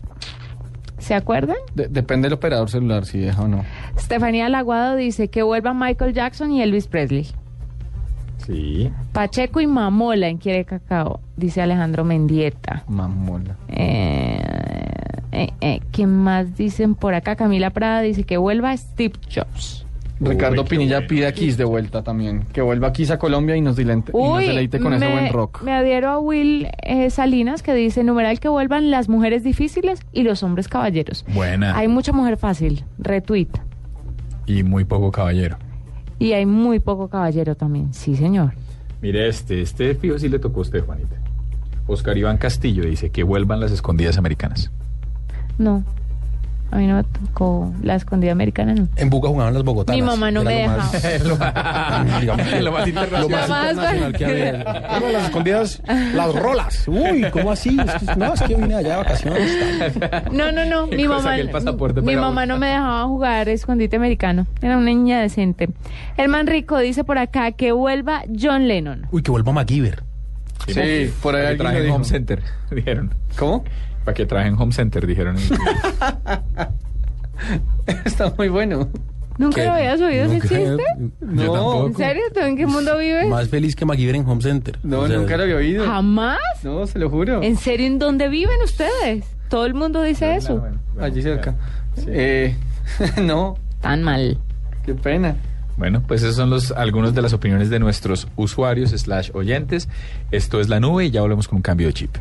¿Se acuerdan?
De- depende del operador celular, si deja o no.
Estefanía Laguado dice que vuelva Michael Jackson y Elvis Presley.
Sí.
Pacheco y Mamola en Quiere Cacao, dice Alejandro Mendieta.
Mamola.
Eh, Eh, eh, ¿Qué más dicen por acá? Camila Prada dice que vuelva Steve Jobs.
Ricardo Pinilla pide a Kiss de vuelta también. Que vuelva a Kiss a Colombia y nos, dilente- y nos
Uy,
deleite con ese
me,
buen rock.
me adhiero a Will eh, Salinas que dice, numeral que vuelvan las mujeres difíciles y los hombres caballeros.
Buena.
Hay mucha mujer fácil, retweet.
Y muy poco caballero.
Y hay muy poco caballero también, sí señor.
Mire este, este fijo sí le tocó a usted, Juanita. Oscar Iván Castillo dice que vuelvan las escondidas americanas.
No, a mí no me tocó la escondida americana, no.
En Buga jugaban las bogotanas.
Mi mamá no me
lo más- digamos,
Lo más internacional.
Lo más
Lo más-
internacional que había. Las escondidas, las rolas. Uy, ¿cómo así? Es que- No, es que vine allá de vacaciones.
No, no, no. Mi mamá, mi mamá no me dejaba jugar escondite americano. Era una niña decente. El man rico dice por acá que vuelva John Lennon.
Uy, que vuelva MacGyver.
Sí, por ahí alguien.
Home Center, dijeron.
¿Cómo?
Para que trabaje en Home Center, dijeron.
Está muy bueno.
¿Nunca lo habías oído ese chiste?
No.
¿En serio? ¿Tú en qué mundo vives?
Más feliz que MacGyver en Home Center.
No,
O sea,
nunca lo había oído.
¿Jamás?
No, se lo juro.
¿En serio en dónde viven ustedes? Todo el mundo dice eso.
Allí cerca. Eh, no,
Tan mal.
qué pena.
Bueno, pues esos son los algunos de las opiniones de nuestros usuarios slash oyentes. Esto es la nube y ya volvemos con un cambio de chip.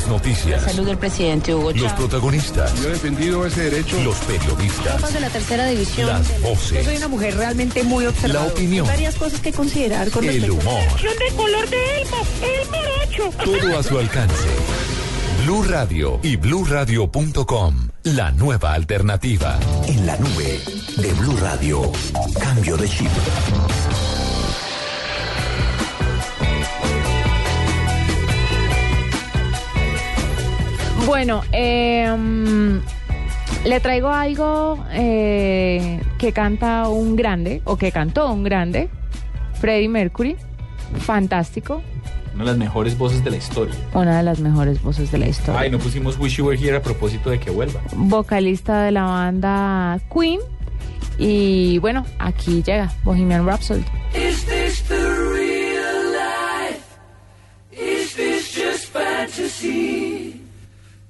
Las noticias.
Salud del presidente Hugo
Los
Chávez.
protagonistas.
Yo he defendido ese derecho.
Los periodistas.
De la tercera división.
Las voces.
Yo soy una mujer realmente muy observadora.
La opinión.
Hay varias cosas que considerar con
El humor.
de color de Elmo, el morocho.
Todo a su alcance. Blue Radio y bluradio.com. La nueva alternativa.
En la nube de Blue Radio. Cambio de chip.
Bueno, eh, mm, le traigo algo eh, que canta un grande, o que cantó un grande, Freddie Mercury. Fantástico.
Una de las mejores voces de la historia.
Una de las mejores voces de la historia.
Ay, no pusimos Wish You Were Here a propósito de que vuelva.
vocalista de la banda Queen. Y bueno, aquí llega Bohemian Rhapsody.
Is this the real life? Is this just fantasy?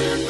listen.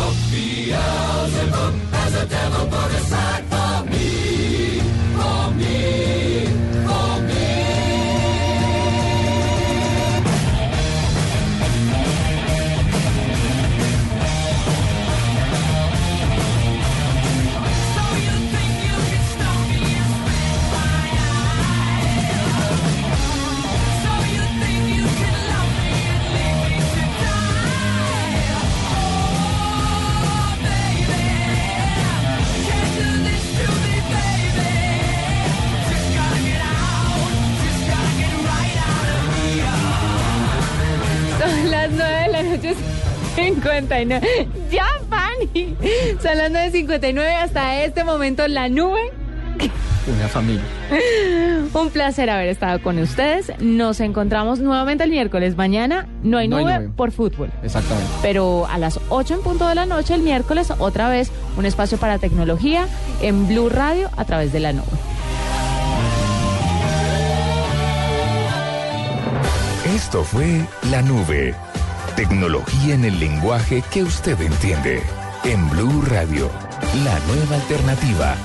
59. Ya, Fanny. Son las 9.59 hasta este momento la nube.
Una familia.
Un placer haber estado con ustedes. Nos encontramos nuevamente el miércoles. Mañana no hay
No hay
nube
nube.
por fútbol.
Exactamente.
Pero a las 8 en punto de la noche el miércoles otra vez un espacio para tecnología en Blue Radio a través de la nube.
Esto fue La Nube. Tecnología en el lenguaje que usted entiende. En Blue Radio, la nueva alternativa.